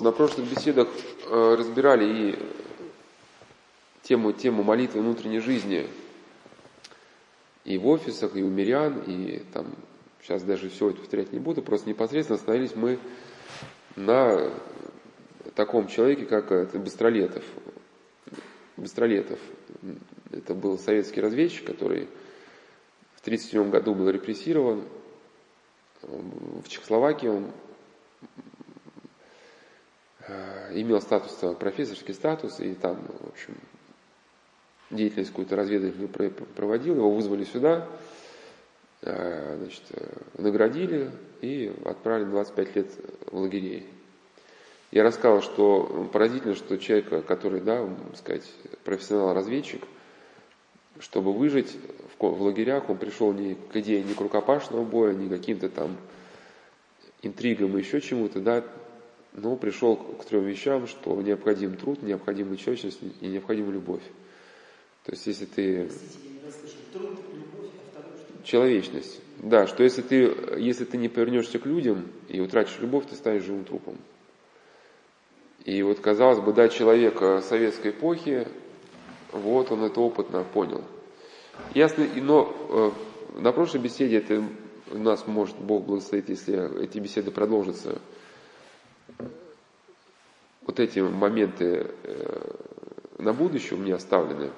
На прошлых беседах э, разбирали и тему, тему молитвы внутренней жизни и в офисах, и у мирян, и там, сейчас даже все это повторять не буду, просто непосредственно остановились мы на таком человеке, как это Быстролетов. Быстролетов. Это был советский разведчик, который в 1937 году был репрессирован. В Чехословакии он Э, имел статус, профессорский статус, и там, в общем, деятельность какую-то разведывательную проводил, его вызвали сюда, э, значит, э, наградили и отправили 25 лет в лагерей. Я рассказал, что поразительно, что человек, который, да, сказать, профессионал-разведчик, чтобы выжить в, в лагерях, он пришел не к идее ни к рукопашного боя, ни к каким-то там интригам и еще чему-то, да, но пришел к трем вещам, что необходим труд, необходима человечность и необходима любовь. То есть, если ты... Человечность. Да, что если ты, если ты не повернешься к людям и утратишь любовь, ты станешь живым трупом. И вот, казалось бы, да, человек советской эпохи, вот он это опытно понял. Ясно, но э, на прошлой беседе это у нас может Бог благословить, если эти беседы продолжатся, вот эти моменты э, на будущее у меня оставлены.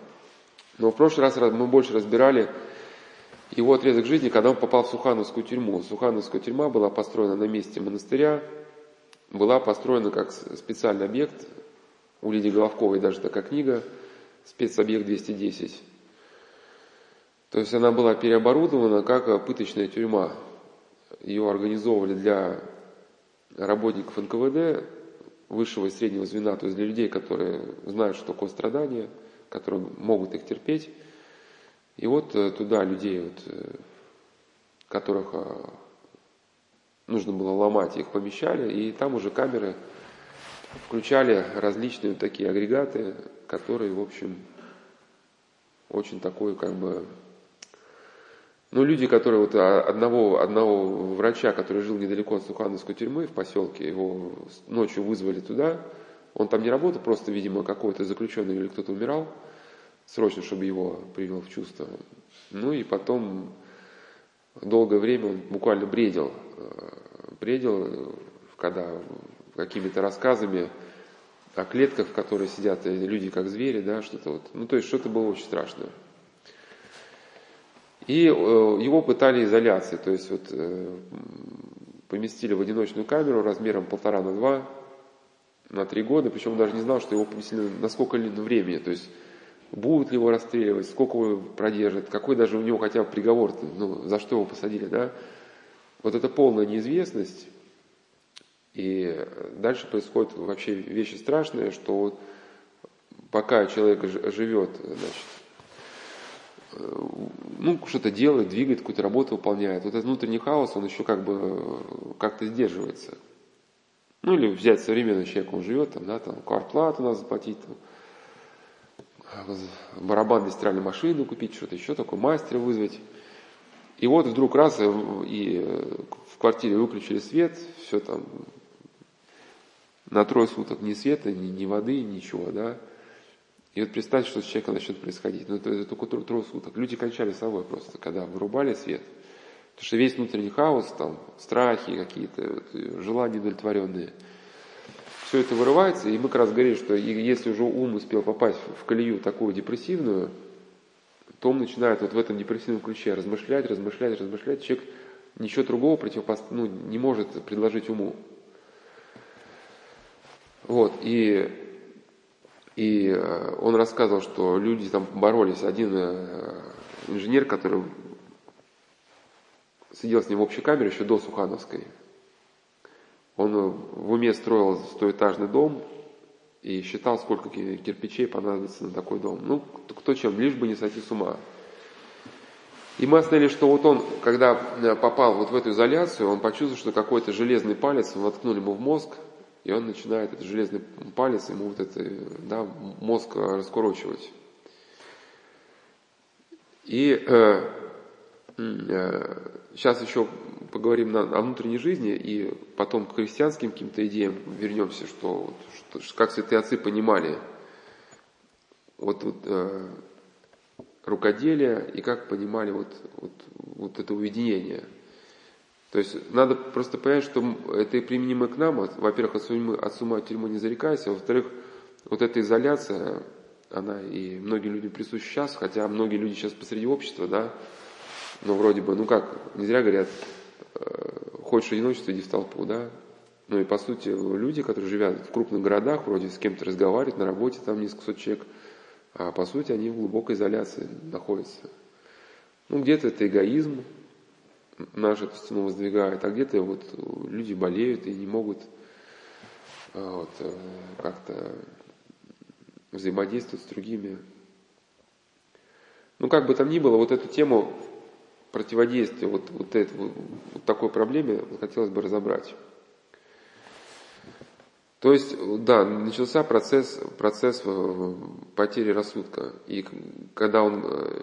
Но в прошлый раз мы больше разбирали его отрезок жизни, когда он попал в Сухановскую тюрьму. Сухановская тюрьма была построена на месте монастыря, была построена как специальный объект, у Лидии Головковой даже такая книга, спецобъект 210. То есть она была переоборудована как пыточная тюрьма. Ее организовывали для работников НКВД, высшего и среднего звена, то есть для людей, которые знают, что такое страдание, которые могут их терпеть. И вот э, туда людей, вот, э, которых э, нужно было ломать, их помещали, и там уже камеры включали различные такие агрегаты, которые, в общем, очень такой как бы ну, люди, которые вот а, одного, одного врача, который жил недалеко от Сухановской тюрьмы в поселке, его ночью вызвали туда, он там не работал, просто, видимо, какой-то заключенный или кто-то умирал, срочно, чтобы его привел в чувство. Ну и потом долгое время он буквально бредил, э, бредил, когда какими-то рассказами о клетках, в которых сидят люди как звери, да, что-то вот. Ну, то есть что-то было очень страшное. И э, его пытали изоляцией, то есть вот э, поместили в одиночную камеру размером полтора на два, на три года, причем даже не знал, что его поместили на сколько длинное времени, то есть будут ли его расстреливать, сколько его продержат, какой даже у него хотя бы приговор, ну, за что его посадили, да. Вот это полная неизвестность, и дальше происходят вообще вещи страшные, что вот пока человек живет, значит, ну, что-то делает, двигает, какую-то работу выполняет. Вот этот внутренний хаос, он еще как бы э, как-то сдерживается. Ну, или взять современный человек, он живет, там, да, там, квартплату надо заплатить, там, барабан для стиральной машины купить, что-то еще такое, мастера вызвать. И вот вдруг раз, э, и э, в квартире выключили свет, все там, на трое суток ни света, ни, ни воды, ничего, да, и вот представьте, что с человеком начнет происходить. Ну, это, это только трое суток. Люди кончали собой просто, когда вырубали свет. Потому что весь внутренний хаос, там, страхи какие-то, вот, желания удовлетворенные. Все это вырывается, и мы как раз говорили, что если уже ум успел попасть в колею такую депрессивную, то он начинает вот в этом депрессивном ключе размышлять, размышлять, размышлять. Человек ничего другого противопост... ну, не может предложить уму. Вот, и и э, он рассказывал, что люди там боролись. Один э, инженер, который сидел с ним в общей камере еще до Сухановской, он в уме строил стоэтажный дом и считал, сколько кирпичей понадобится на такой дом. Ну, кто чем, лишь бы не сойти с ума. И мы остановились, что вот он, когда э, попал вот в эту изоляцию, он почувствовал, что какой-то железный палец воткнули ему в мозг, и он начинает, этот железный палец, ему вот это, да, мозг раскурочивать. И э, сейчас э, еще поговорим о внутренней жизни и потом к христианским каким-то идеям вернемся, что, что как святые отцы понимали вот, вот э, рукоделие и как понимали вот, вот, вот это уединение. То есть надо просто понять, что это и применимо к нам. Во-первых, от, сумы, от сумма от тюрьмы не зарекайся. Во-вторых, вот эта изоляция, она и многим людям присуща сейчас, хотя многие люди сейчас посреди общества, да, но вроде бы, ну как, не зря говорят, э, хочешь одиночество, иди в толпу, да. Ну и по сути люди, которые живут в крупных городах, вроде с кем-то разговаривают, на работе там несколько человек, а по сути они в глубокой изоляции находятся. Ну где-то это эгоизм, наш эту стену воздвигает, а где-то вот люди болеют и не могут а, вот, э, как-то взаимодействовать с другими. Ну, как бы там ни было, вот эту тему противодействия вот, вот, это, вот, вот такой проблеме хотелось бы разобрать. То есть, да, начался процесс, процесс э, потери рассудка. И когда он... Э,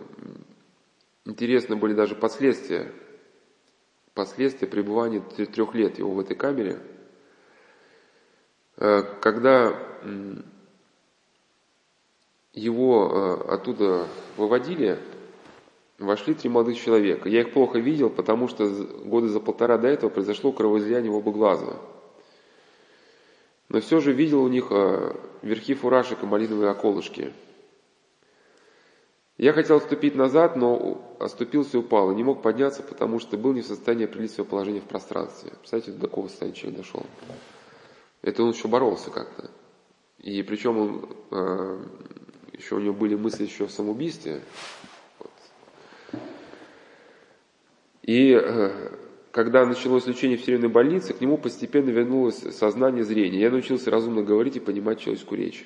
интересны были даже последствия последствия пребывания трех лет его в этой камере, э, когда его э, оттуда выводили, вошли три молодых человека. Я их плохо видел, потому что годы за полтора до этого произошло кровоизлияние в оба глаза. Но все же видел у них э, верхи фуражек и малиновые околышки – я хотел отступить назад, но оступился и упал, и не мог подняться, потому что был не в состоянии определить свое положение в пространстве. Представляете, до какого состояния человек дошел. Это он еще боролся как-то. И причем он, э, еще у него были мысли еще о самоубийстве. Вот. И э, когда началось лечение в тюремной больнице, к нему постепенно вернулось сознание зрения. Я научился разумно говорить и понимать человеческую речь.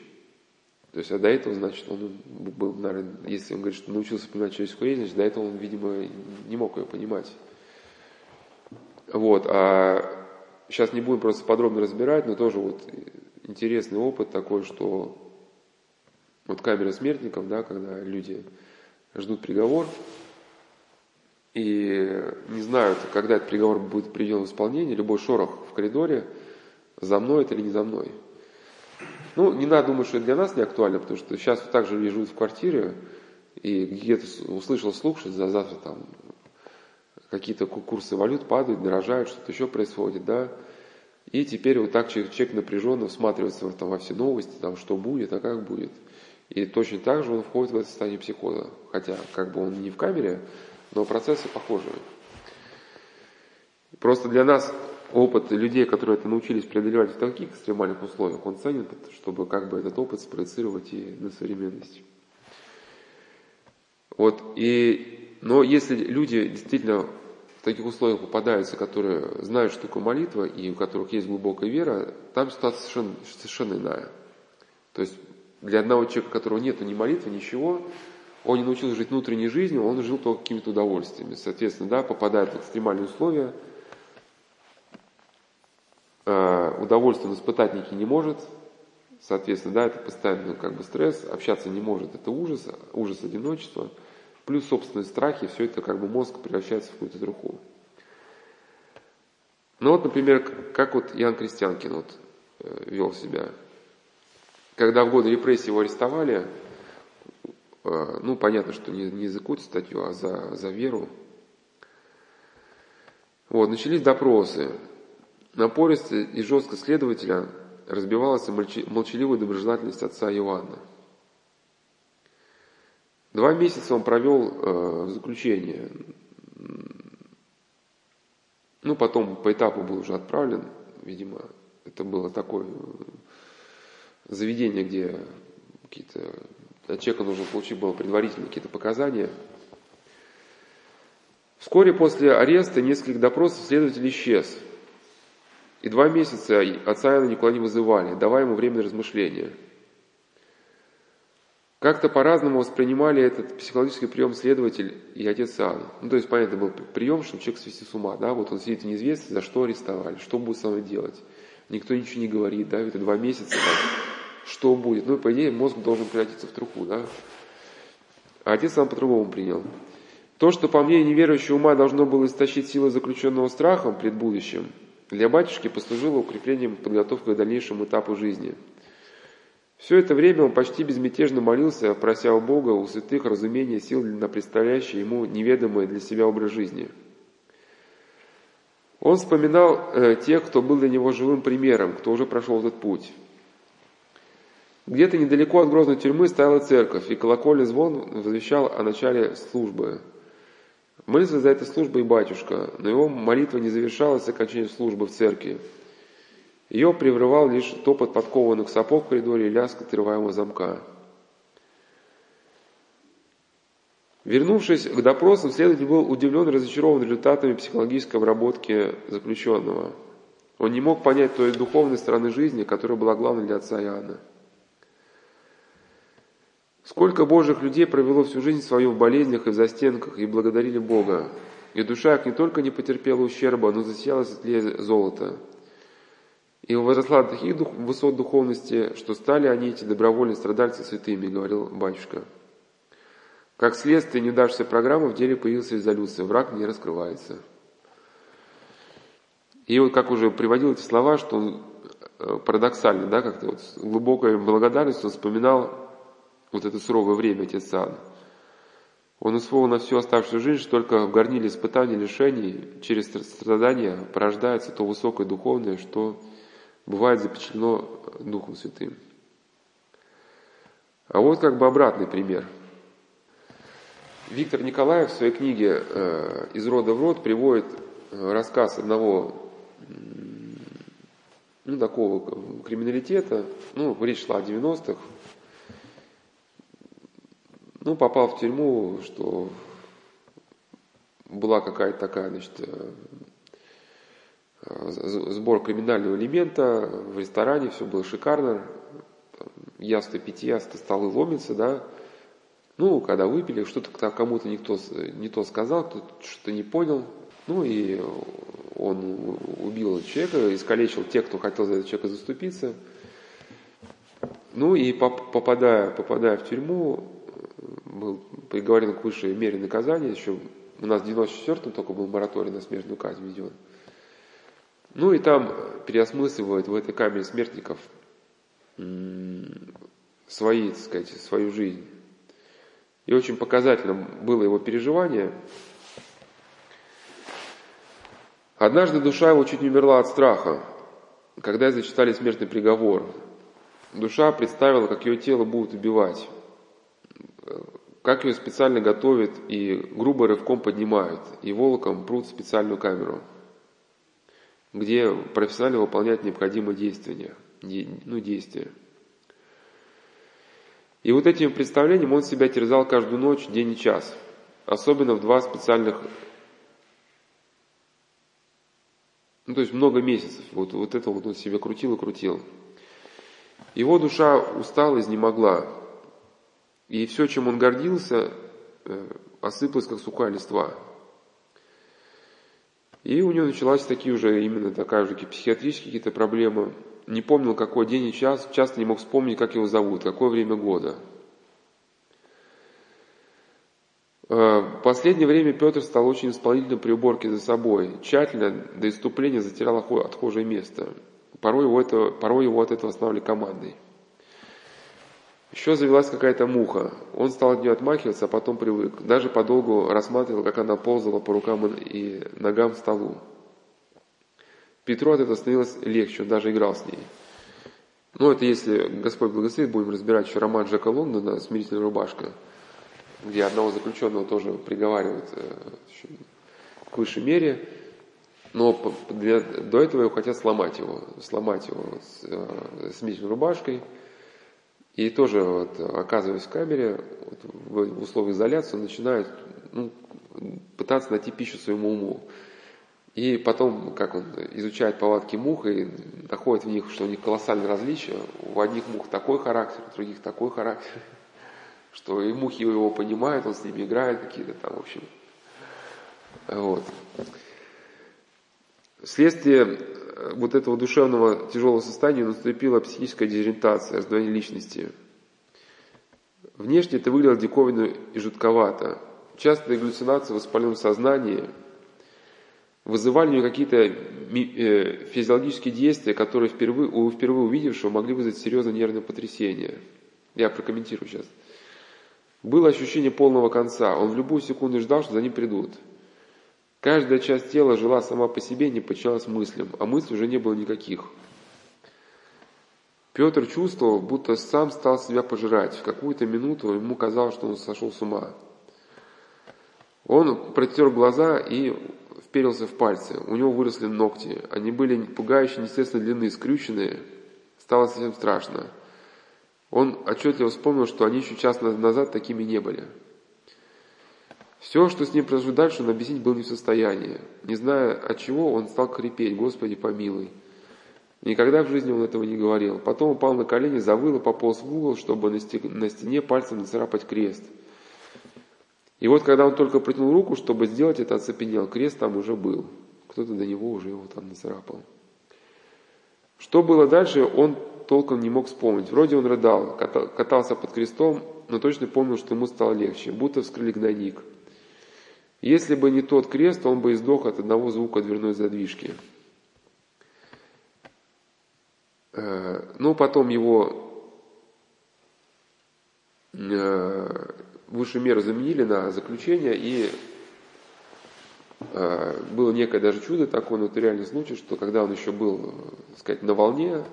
То есть, а до этого, значит, он был, наверное, если он говорит, что научился понимать человеческую речь, значит, до этого он, видимо, не мог ее понимать. Вот, а сейчас не будем просто подробно разбирать, но тоже вот интересный опыт такой, что вот камера смертников, да, когда люди ждут приговор и не знают, когда этот приговор будет приведен в исполнение, любой шорох в коридоре, за мной это или не за мной – ну, не надо думать, что это для нас не актуально, потому что сейчас вот так же люди живут в квартире, и где-то услышал слух, что за завтра там какие-то курсы валют падают, дорожают, что-то еще происходит, да. И теперь вот так человек, человек напряженно всматривается там, во все новости, там, что будет, а как будет. И точно так же он входит в это состояние психоза. Хотя, как бы он не в камере, но процессы похожие. Просто для нас опыт людей, которые это научились преодолевать в таких экстремальных условиях, он ценен, чтобы как бы этот опыт спроецировать и на современность. Вот, и, но если люди действительно в таких условиях попадаются, которые знают, что такое молитва, и у которых есть глубокая вера, там ситуация совершенно, совершенно иная. То есть для одного человека, у которого нет ни молитвы, ничего, он не научился жить внутренней жизнью, он жил только какими-то удовольствиями. Соответственно, да, попадает в экстремальные условия – Э, удовольствие он испытать некий не может, соответственно, да, это постоянный как бы стресс, общаться не может, это ужас, ужас одиночества, плюс собственные страхи, все это как бы мозг превращается в какую-то труху. Ну вот, например, как вот Ян Крестьянкин вот э, вел себя. Когда в годы репрессий его арестовали, э, ну, понятно, что не, не за какую-то статью, а за, за веру. Вот, начались допросы. Напористо и жестко следователя разбивалась молчаливая доброжелательность отца Иоанна. Два месяца он провел э, в заключении. Ну, потом по этапу был уже отправлен, видимо, это было такое заведение, где какие-то от человека нужно получить было предварительно какие-то показания. Вскоре после ареста нескольких допросов следователь исчез – и два месяца отца Иоанна никуда не вызывали, давая ему время на размышления. Как-то по-разному воспринимали этот психологический прием следователь и отец Иоанн. Ну, то есть, понятно, был прием, чтобы человек свести с ума, да, вот он сидит в неизвестности, за что арестовали, что будет со мной делать. Никто ничего не говорит, да, это два месяца, там, что будет. Ну, по идее, мозг должен превратиться в труху, да. А отец Иоанн по-другому принял. То, что по мнению неверующего ума должно было истощить силы заключенного страхом пред будущим, для батюшки послужило укреплением подготовкой к дальнейшему этапу жизни. Все это время он почти безмятежно молился, прося у Бога у святых разумения сил на предстоящий ему неведомый для себя образ жизни. Он вспоминал э, тех, кто был для него живым примером, кто уже прошел этот путь. Где-то недалеко от грозной тюрьмы стояла церковь, и колокольный звон возвещал о начале службы. Молился за этой службой и батюшка, но его молитва не завершалась окончанием службы в церкви. Ее прерывал лишь топот подкованных сапог в коридоре и лязг отрываемого замка. Вернувшись к допросам, следователь был удивлен и разочарован результатами психологической обработки заключенного. Он не мог понять той духовной стороны жизни, которая была главной для отца Иоанна. Сколько Божьих людей провело всю жизнь свою в болезнях и в застенках и благодарили Бога. И душа их не только не потерпела ущерба, но засияла светлее золота. И возросла до таких дух, высот духовности, что стали они, эти добровольные страдальцы, святыми, говорил батюшка. Как следствие неудавшейся программы в деле появилась резолюция «Враг не раскрывается». И вот как уже приводил эти слова, что он э, парадоксально, да, как-то вот с глубокой благодарностью он вспоминал вот это суровое время отец Иоанн. Он усвоил на всю оставшуюся жизнь, что только в горниле испытаний, лишений, через страдания порождается то высокое духовное, что бывает запечатлено Духом Святым. А вот как бы обратный пример. Виктор Николаев в своей книге э, «Из рода в род» приводит э, рассказ одного ну, такого криминалитета, ну, речь шла о 90-х, ну, попал в тюрьму, что была какая-то такая, значит, э, э, сбор криминального элемента в ресторане, все было шикарно, ясно питья, столы ломятся, да, ну, когда выпили, что-то кому-то никто не то сказал, кто-то что-то не понял, ну и он убил человека, искалечил тех, кто хотел за этого человека заступиться. Ну и попадая, попадая в тюрьму, был приговорен к высшей мере наказания, еще у нас в 94-м только был мораторий на смертную казнь введен. Ну и там переосмысливают в этой камере смертников свои, так сказать, свою жизнь. И очень показательным было его переживание. Однажды душа его чуть не умерла от страха, когда зачитали смертный приговор. Душа представила, как ее тело будут убивать как ее специально готовят и грубо рывком поднимают, и волоком прут в специальную камеру, где профессионально выполняют необходимые действия. Ну, действия. И вот этим представлением он себя терзал каждую ночь, день и час. Особенно в два специальных, ну то есть много месяцев. Вот, вот это вот он себя крутил и крутил. Его душа устала, изнемогла. И все, чем он гордился, э, осыпалось, как сухая листва. И у него началась такие уже, именно такая же психиатрические какие-то проблемы. Не помнил, какой день и час, часто не мог вспомнить, как его зовут, какое время года. Э, в последнее время Петр стал очень исполнительным при уборке за собой. Тщательно до иступления затирал отхожее место. Порой его, это, порой его от этого останавливали командой. Еще завелась какая-то муха. Он стал от нее отмахиваться, а потом привык. Даже подолгу рассматривал, как она ползала по рукам и ногам столу. Петру от этого становилось легче, он даже играл с ней. Ну, это если Господь благословит, будем разбирать еще роман Джека Лондона «Смирительная рубашка», где одного заключенного тоже приговаривают э, к высшей мере, но для, до этого его хотят сломать его, сломать его с, э, смирительной рубашкой – и тоже, вот, оказываясь в камере, вот, в, условиях изоляции, он начинает ну, пытаться найти пищу своему уму. И потом, как он изучает повадки мух и находит в них, что у них колоссальные различия. У одних мух такой характер, у других такой характер, что и мухи его понимают, он с ними играет какие-то там, в общем. Вот. Вследствие вот этого душевного тяжелого состояния наступила психическая дезориентация, раздвоение личности. Внешне это выглядело диковинно и жутковато. частые галлюцинации в воспаленном сознании вызывали у него какие-то э, физиологические действия, которые впервые, у впервые увидевшего могли вызвать серьезное нервное потрясение. Я прокомментирую сейчас. Было ощущение полного конца. Он в любую секунду ждал, что за ним придут. Каждая часть тела жила сама по себе, не подчинялась мыслям, а мыслей уже не было никаких. Петр чувствовал, будто сам стал себя пожирать. В какую-то минуту ему казалось, что он сошел с ума. Он протер глаза и вперился в пальцы. У него выросли ногти. Они были пугающе неестественно длины, скрюченные. Стало совсем страшно. Он отчетливо вспомнил, что они еще час назад такими не были. Все, что с ним произошло дальше, он объяснить был не в состоянии. Не зная от чего, он стал крепеть, «Господи, помилуй». Никогда в жизни он этого не говорил. Потом упал на колени, завыл и пополз в угол, чтобы на стене пальцем нацарапать крест. И вот, когда он только протянул руку, чтобы сделать это, оцепенел. Крест там уже был. Кто-то до него уже его там нацарапал. Что было дальше, он толком не мог вспомнить. Вроде он рыдал, катался под крестом, но точно помнил, что ему стало легче, будто вскрыли гнойник. Если бы не тот крест, он бы издох от одного звука дверной задвижки. Э, ну, потом его э, высшую меру заменили на заключение, и э, было некое даже чудо такое, но это реальный случай, что когда он еще был, так сказать, на волне,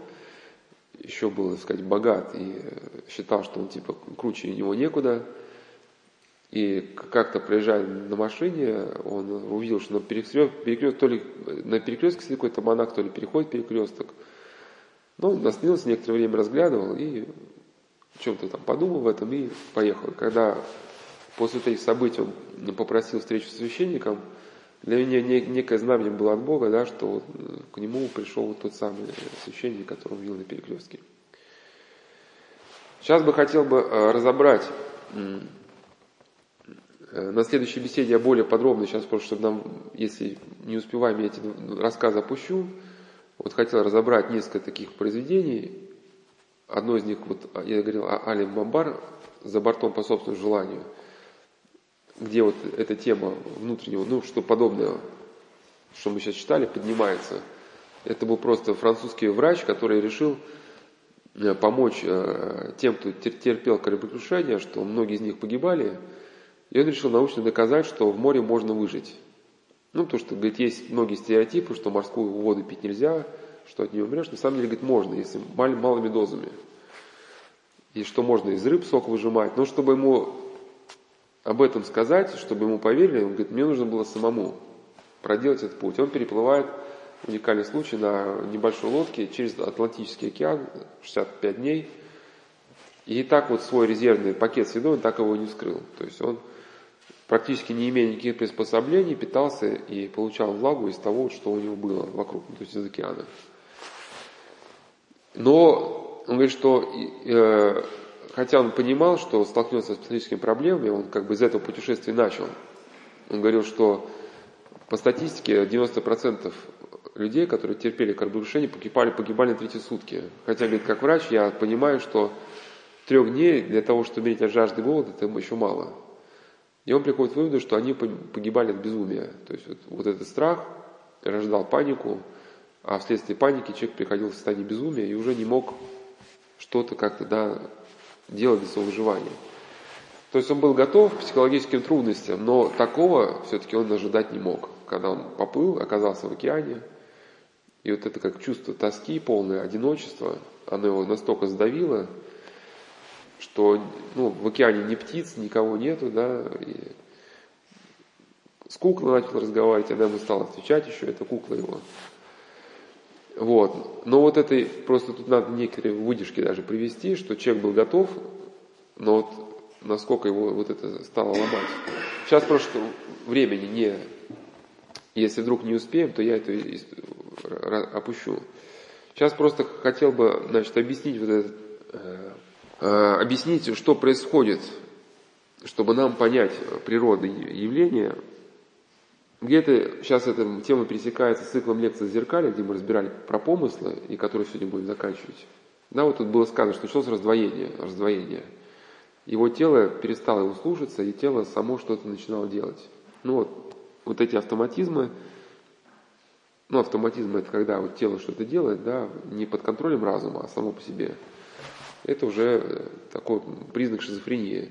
еще был, так сказать, богат и считал, что он типа круче него некуда. И как-то проезжая на машине, он увидел, что на перекрестке, перекрест, то ли на перекрестке сидит какой-то монах, то ли переходит перекресток. Ну, он остановился, некоторое время разглядывал и чем-то там подумал в этом и поехал. Когда после этих событий он попросил встречу с священником, для меня некое знамение было от Бога, да, что к нему пришел вот тот самый священник, которого он видел на перекрестке. Сейчас бы хотел бы э, разобрать э, на следующей беседе я более подробно, сейчас просто, чтобы нам, если не успеваем, я эти рассказы опущу. Вот хотел разобрать несколько таких произведений. Одно из них, вот я говорил о Алим Мамбар «За бортом по собственному желанию» где вот эта тема внутреннего, ну, что подобное, что мы сейчас читали, поднимается. Это был просто французский врач, который решил э, помочь э, тем, кто терпел кораблекрушение, что многие из них погибали, и он решил научно доказать, что в море можно выжить. Ну, потому что, говорит, есть многие стереотипы, что морскую воду пить нельзя, что от нее умрешь. На самом деле, говорит, можно, если мал, малыми дозами. И что можно из рыб сок выжимать. Но чтобы ему об этом сказать, чтобы ему поверили, он говорит, мне нужно было самому проделать этот путь. Он переплывает, уникальный случай, на небольшой лодке через Атлантический океан, 65 дней. И так вот свой резервный пакет с едой, он так его не вскрыл. То есть он практически не имея никаких приспособлений, питался и получал влагу из того, что у него было вокруг, то есть из океана. Но он говорит, что э, хотя он понимал, что столкнется с психологическими проблемами, он как бы из этого путешествия начал. Он говорил, что по статистике 90% людей, которые терпели кораблекрушение, погибали, погибали на третьи сутки. Хотя, говорит, как врач, я понимаю, что трех дней для того, чтобы умереть от жажды голода, это еще мало. И он приходит к выводу, что они погибали от безумия. То есть вот, вот этот страх рождал панику, а вследствие паники человек приходил в состояние безумия и уже не мог что-то как-то да, делать для своего выживания. То есть он был готов к психологическим трудностям, но такого все-таки он ожидать не мог. Когда он поплыл, оказался в океане, и вот это как чувство тоски, полное одиночество, оно его настолько сдавило, что ну, в океане ни птиц, никого нету, да, и с куклой начал разговаривать, она ему стала отвечать еще, это кукла его. Вот. Но вот это просто тут надо некоторые выдержки даже привести, что человек был готов, но вот насколько его вот это стало ломать. Сейчас просто времени не... Если вдруг не успеем, то я это опущу. Сейчас просто хотел бы, значит, объяснить вот это, э, э, объяснить, что происходит, чтобы нам понять природу явления, где-то сейчас эта тема пересекается с циклом лекций «Зеркали», где мы разбирали про помыслы, и который сегодня будем заканчивать. Да, вот тут было сказано, что началось раздвоение, раздвоение. его тело перестало его слушаться, и тело само что-то начинало делать. Ну вот, вот эти автоматизмы, ну автоматизм это когда вот тело что-то делает, да, не под контролем разума, а само по себе. Это уже э, такой признак шизофрении.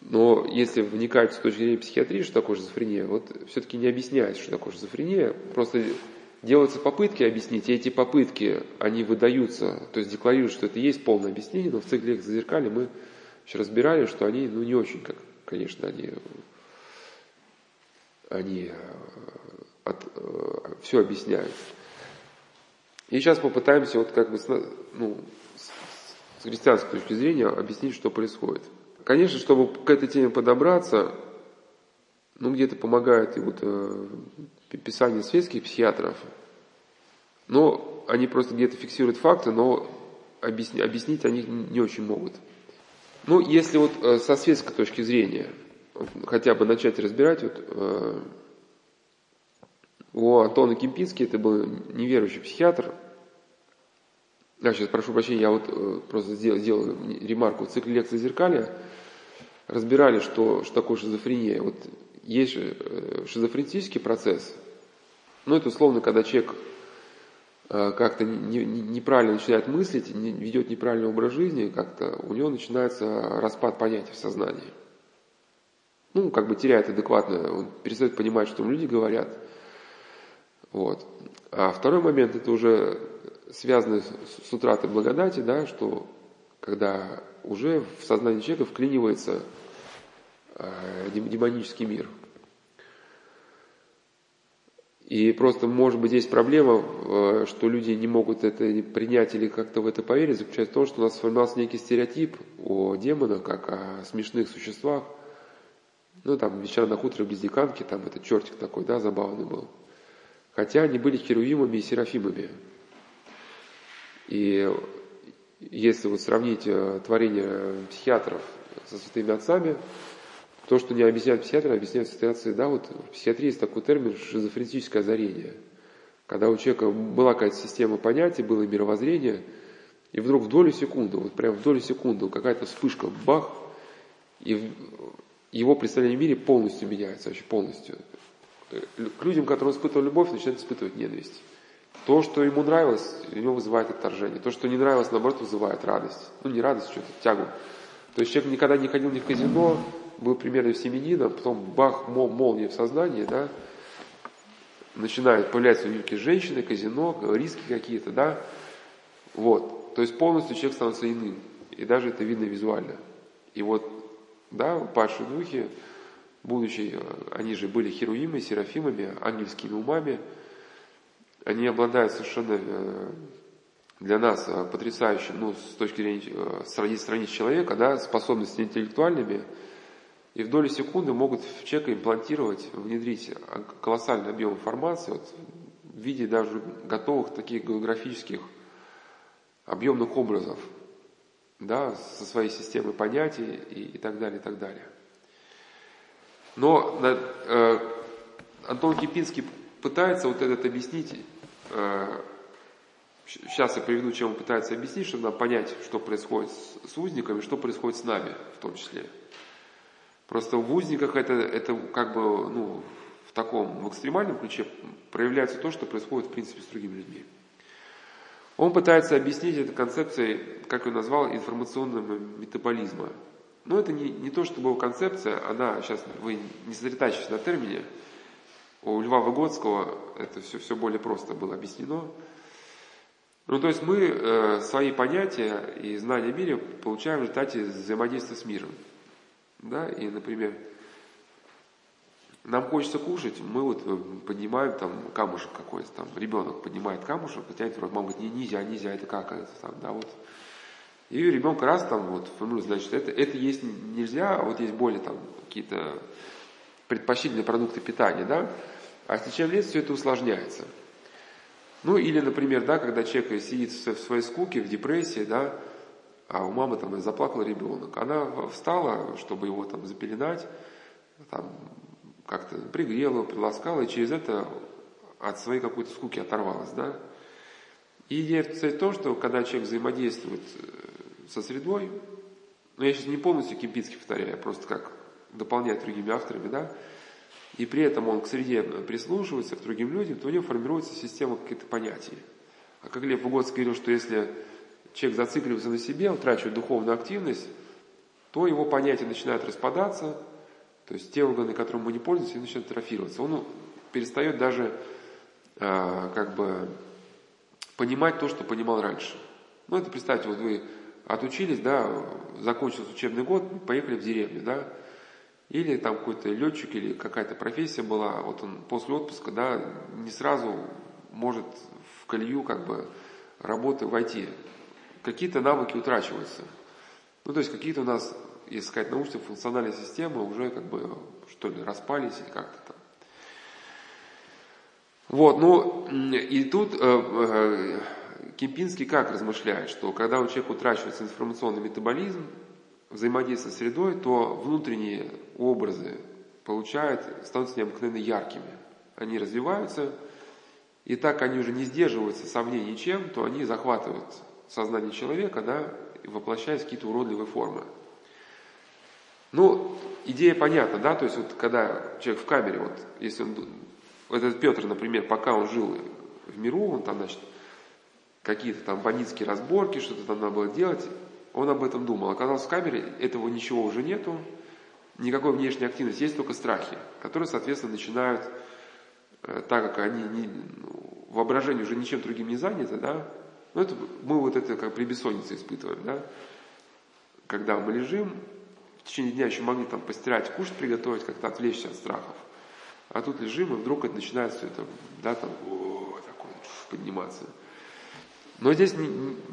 Но если вникать с точки зрения психиатрии, что такое шизофрения, вот все-таки не объясняется, что такое шизофрения, просто делаются попытки объяснить, и эти попытки, они выдаются, то есть декларируют, что это есть полное объяснение, но в цикле зазеркали мы еще разбирали, что они, ну, не очень, как, конечно, они, они э, от, э, все объясняют. И сейчас попытаемся вот как бы ну, с христианской точки зрения объяснить, что происходит. Конечно, чтобы к этой теме подобраться, ну, где-то помогает и вот э, писание светских психиатров, но они просто где-то фиксируют факты, но объяснить, объяснить они не очень могут. Ну, если вот э, со светской точки зрения хотя бы начать разбирать, вот э, у Антона Кемпинский, это был неверующий психиатр, я сейчас прошу прощения, я вот э, просто сделал, сделал ремарку. В цикле лекций зеркали разбирали, что, что такое шизофрения. Вот есть э, шизофренический процесс. Ну, это условно, когда человек э, как-то неправильно начинает мыслить, ведет неправильный образ жизни, как-то у него начинается распад понятий в сознании. Ну, как бы теряет адекватно, он перестает понимать, что люди говорят. Вот. А второй момент, это уже связаны с утратой благодати, да, что когда уже в сознании человека вклинивается э, демонический мир. И просто, может быть, здесь проблема, э, что люди не могут это принять или как-то в это поверить, заключается в том, что у нас сформировался некий стереотип о демонах, как о смешных существах. Ну, там, вечера на хуторе близ Диканки, там этот чертик такой, да, забавный был. Хотя они были херувимами и серафимами. И если вот сравнить э, творение психиатров со святыми отцами, то, что не объясняют психиатры, объясняют ситуации, да, вот в психиатрии есть такой термин шизофреническое озарение. Когда у человека была какая-то система понятий, было мировоззрение, и вдруг в долю секунды, вот прям в долю секунды какая-то вспышка, бах, и его представление о мире полностью меняется, вообще полностью. Э, к людям, которые испытывали любовь, начинают испытывать ненависть. То, что ему нравилось, у него вызывает отторжение. То, что не нравилось, наоборот, вызывает радость. Ну, не радость, что-то, тягу. То есть человек никогда не ходил ни в казино, был примерно семенином, потом бах, мол, молния в сознании, да, начинают появляться у него женщины, казино, риски какие-то, да, вот. То есть полностью человек становится иным. И даже это видно визуально. И вот, да, падшие духи, будучи, они же были херуимами, серафимами, ангельскими умами, они обладают совершенно э, для нас э, потрясающим, ну, с точки зрения э, сравнить страниц человека, да, способностями интеллектуальными, и в доли секунды могут в человека имплантировать, внедрить колоссальный объем информации вот, в виде даже готовых таких географических объемных образов, да, со своей системой понятий и, и так далее, и так далее. Но э, Антон Кипинский пытается вот этот объяснить, э, сейчас я приведу, чем он пытается объяснить, чтобы нам понять, что происходит с, с узниками, что происходит с нами в том числе. Просто в узниках это, это как бы, ну, в таком, в экстремальном ключе проявляется то, что происходит, в принципе, с другими людьми. Он пытается объяснить это концепцией, как он назвал, информационного метаболизма. Но это не, не то, чтобы его концепция, она, сейчас вы не сосредотачиваетесь на термине, у Льва Выгодского это все, все более просто было объяснено. Ну, то есть мы э, свои понятия и знания о мире получаем в результате взаимодействия с миром. Да? И, например, нам хочется кушать, мы вот э, поднимаем там камушек какой-то, там ребенок поднимает камушек, потянет в рот, мама говорит, не, нельзя, нельзя, это как это там, да, вот. И ребенка раз там вот формирует, значит, это, это есть нельзя, а вот есть более там какие-то предпочтительные продукты питания, да, а с течением лет все это усложняется. Ну или, например, да, когда человек сидит в своей скуке, в депрессии, да, а у мамы там заплакал ребенок, она встала, чтобы его там запеленать, там как-то пригрела его, приласкала, и через это от своей какой-то скуки оторвалась, да. И идея в том, что когда человек взаимодействует э, со средой, но я сейчас не полностью Кемпинский повторяю, просто как дополняет другими авторами, да, и при этом он к среде прислушивается, к другим людям, то у него формируется система каких-то понятий. А как Лев Угодский говорил, что если человек зацикливается на себе, утрачивает духовную активность, то его понятия начинают распадаться, то есть те органы, которым мы не пользуемся, начинают атрофироваться. Он перестает даже э, как бы понимать то, что понимал раньше. Ну, это представьте, вот вы отучились, да, закончился учебный год, поехали в деревню, да, или там какой-то летчик или какая-то профессия была, вот он после отпуска, да, не сразу может в колею как бы работы войти. Какие-то навыки утрачиваются. Ну, то есть какие-то у нас, если сказать, научные функциональные системы уже как бы, что ли, распались или как-то там. Вот, ну, и тут э, э, Кемпинский как размышляет, что когда у человека утрачивается информационный метаболизм, взаимодействие с средой, то внутренние образы получают, становятся необыкновенно яркими. Они развиваются, и так они уже не сдерживаются сомнений чем, то они захватывают сознание человека, да, воплощаясь в какие-то уродливые формы. Ну, идея понятна, да, то есть вот когда человек в камере, вот, если он, этот Петр, например, пока он жил в миру, он там, значит, какие-то там бандитские разборки, что-то там надо было делать, он об этом думал. Оказалось, в камере этого ничего уже нету, никакой внешней активности, есть только страхи, которые, соответственно, начинают, э, так как они не, ну, воображение уже ничем другим не занято, да, ну это, мы вот это как при бессоннице испытываем, да, когда мы лежим, в течение дня еще могли там постирать, кушать приготовить, как-то отвлечься от страхов. А тут лежим, и вдруг это начинает все это, да, там, о, такое, подниматься. Но здесь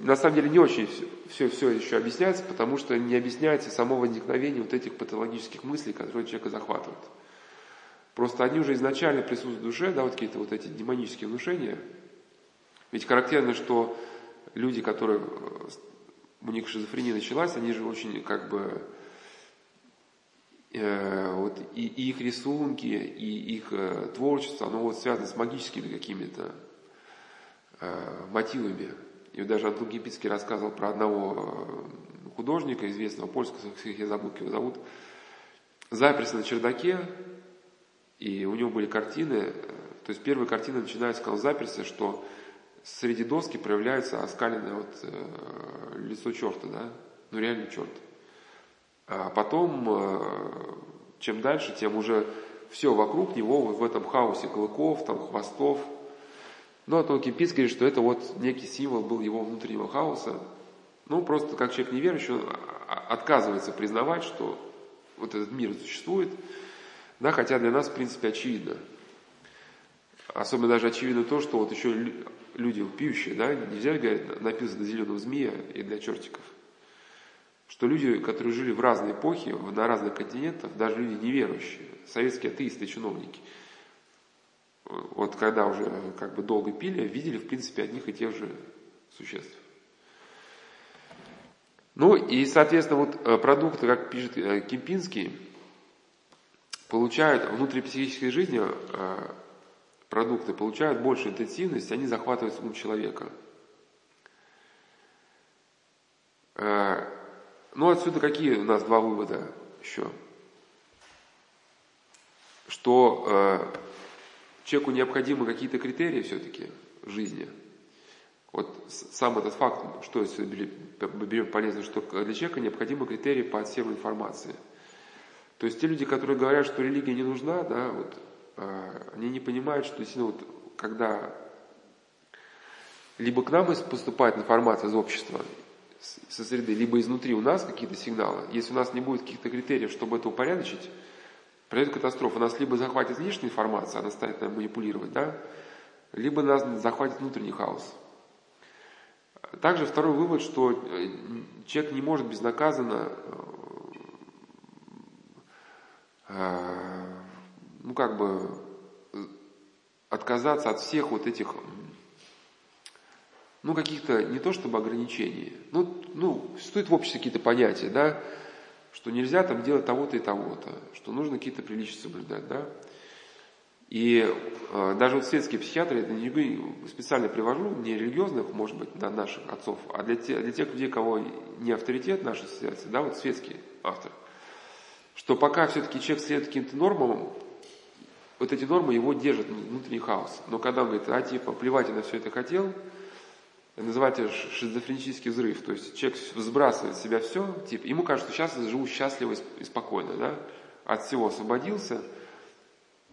на самом деле не очень все, все еще объясняется, потому что не объясняется само возникновение вот этих патологических мыслей, которые человека захватывают. Просто они уже изначально присутствуют в душе, да, вот какие-то вот эти демонические внушения. Ведь характерно, что люди, которые у них шизофрения началась, они же очень как бы э, вот и, и их рисунки, и их э, творчество, оно вот связано с магическими какими-то Э, мотивами. И даже Антон Кипицкий рассказывал про одного э, художника, известного польского, я забыл, как его зовут, заперся на чердаке, и у него были картины, э, то есть первые картины начинаются, когда он заперся, что среди доски проявляется оскаленное вот, э, лицо черта, да, ну реально черт. А потом, э, чем дальше, тем уже все вокруг него в этом хаосе клыков, там, хвостов – но то Кипис говорит, что это вот некий символ был его внутреннего хаоса. Ну, просто как человек неверующий, он отказывается признавать, что вот этот мир существует, да, хотя для нас, в принципе, очевидно. Особенно даже очевидно то, что вот еще люди пьющие, да, нельзя говорить, написано зеленого змея и для чертиков. Что люди, которые жили в разные эпохи, на разных континентах, даже люди неверующие, советские атеисты, чиновники – вот когда уже как бы долго пили, видели, в принципе, одних и тех же существ. Ну и, соответственно, вот э, продукты, как пишет э, Кемпинский, получают внутрипсихической жизни э, продукты получают большую интенсивность, они захватывают ум человека. Ну, отсюда какие у нас два вывода еще? Что человеку необходимы какие-то критерии все-таки жизни. Вот сам этот факт, что если берем полезно, что для человека необходимы критерии по отсеву информации. То есть те люди, которые говорят, что религия не нужна, да, вот, а, они не понимают, что действительно вот, когда либо к нам поступает информация из общества, со среды, либо изнутри у нас какие-то сигналы, если у нас не будет каких-то критериев, чтобы это упорядочить, произойдет катастрофа. Нас либо захватит внешняя информация, она станет нам манипулировать, да, либо нас захватит внутренний хаос. Также второй вывод, что э, человек не может безнаказанно э, ну как бы отказаться от всех вот этих ну каких-то не то чтобы ограничений, ну, ну существуют в обществе какие-то понятия, да, что нельзя там делать того-то и того-то, что нужно какие-то приличия соблюдать, да. И э, даже вот светские психиатры, это не специально привожу, не религиозных, может быть, да, наших отцов, а для, те, для тех людей, кого не авторитет нашей ассоциации, да, вот светский автор, что пока все-таки человек следует каким-то нормам, вот эти нормы его держат внутренний хаос. Но когда он говорит, а типа, плевать я на все это хотел, называется шизофренический взрыв. То есть человек сбрасывает с себя все, типа, ему кажется, что сейчас я живу счастливо и спокойно, да, от всего освободился.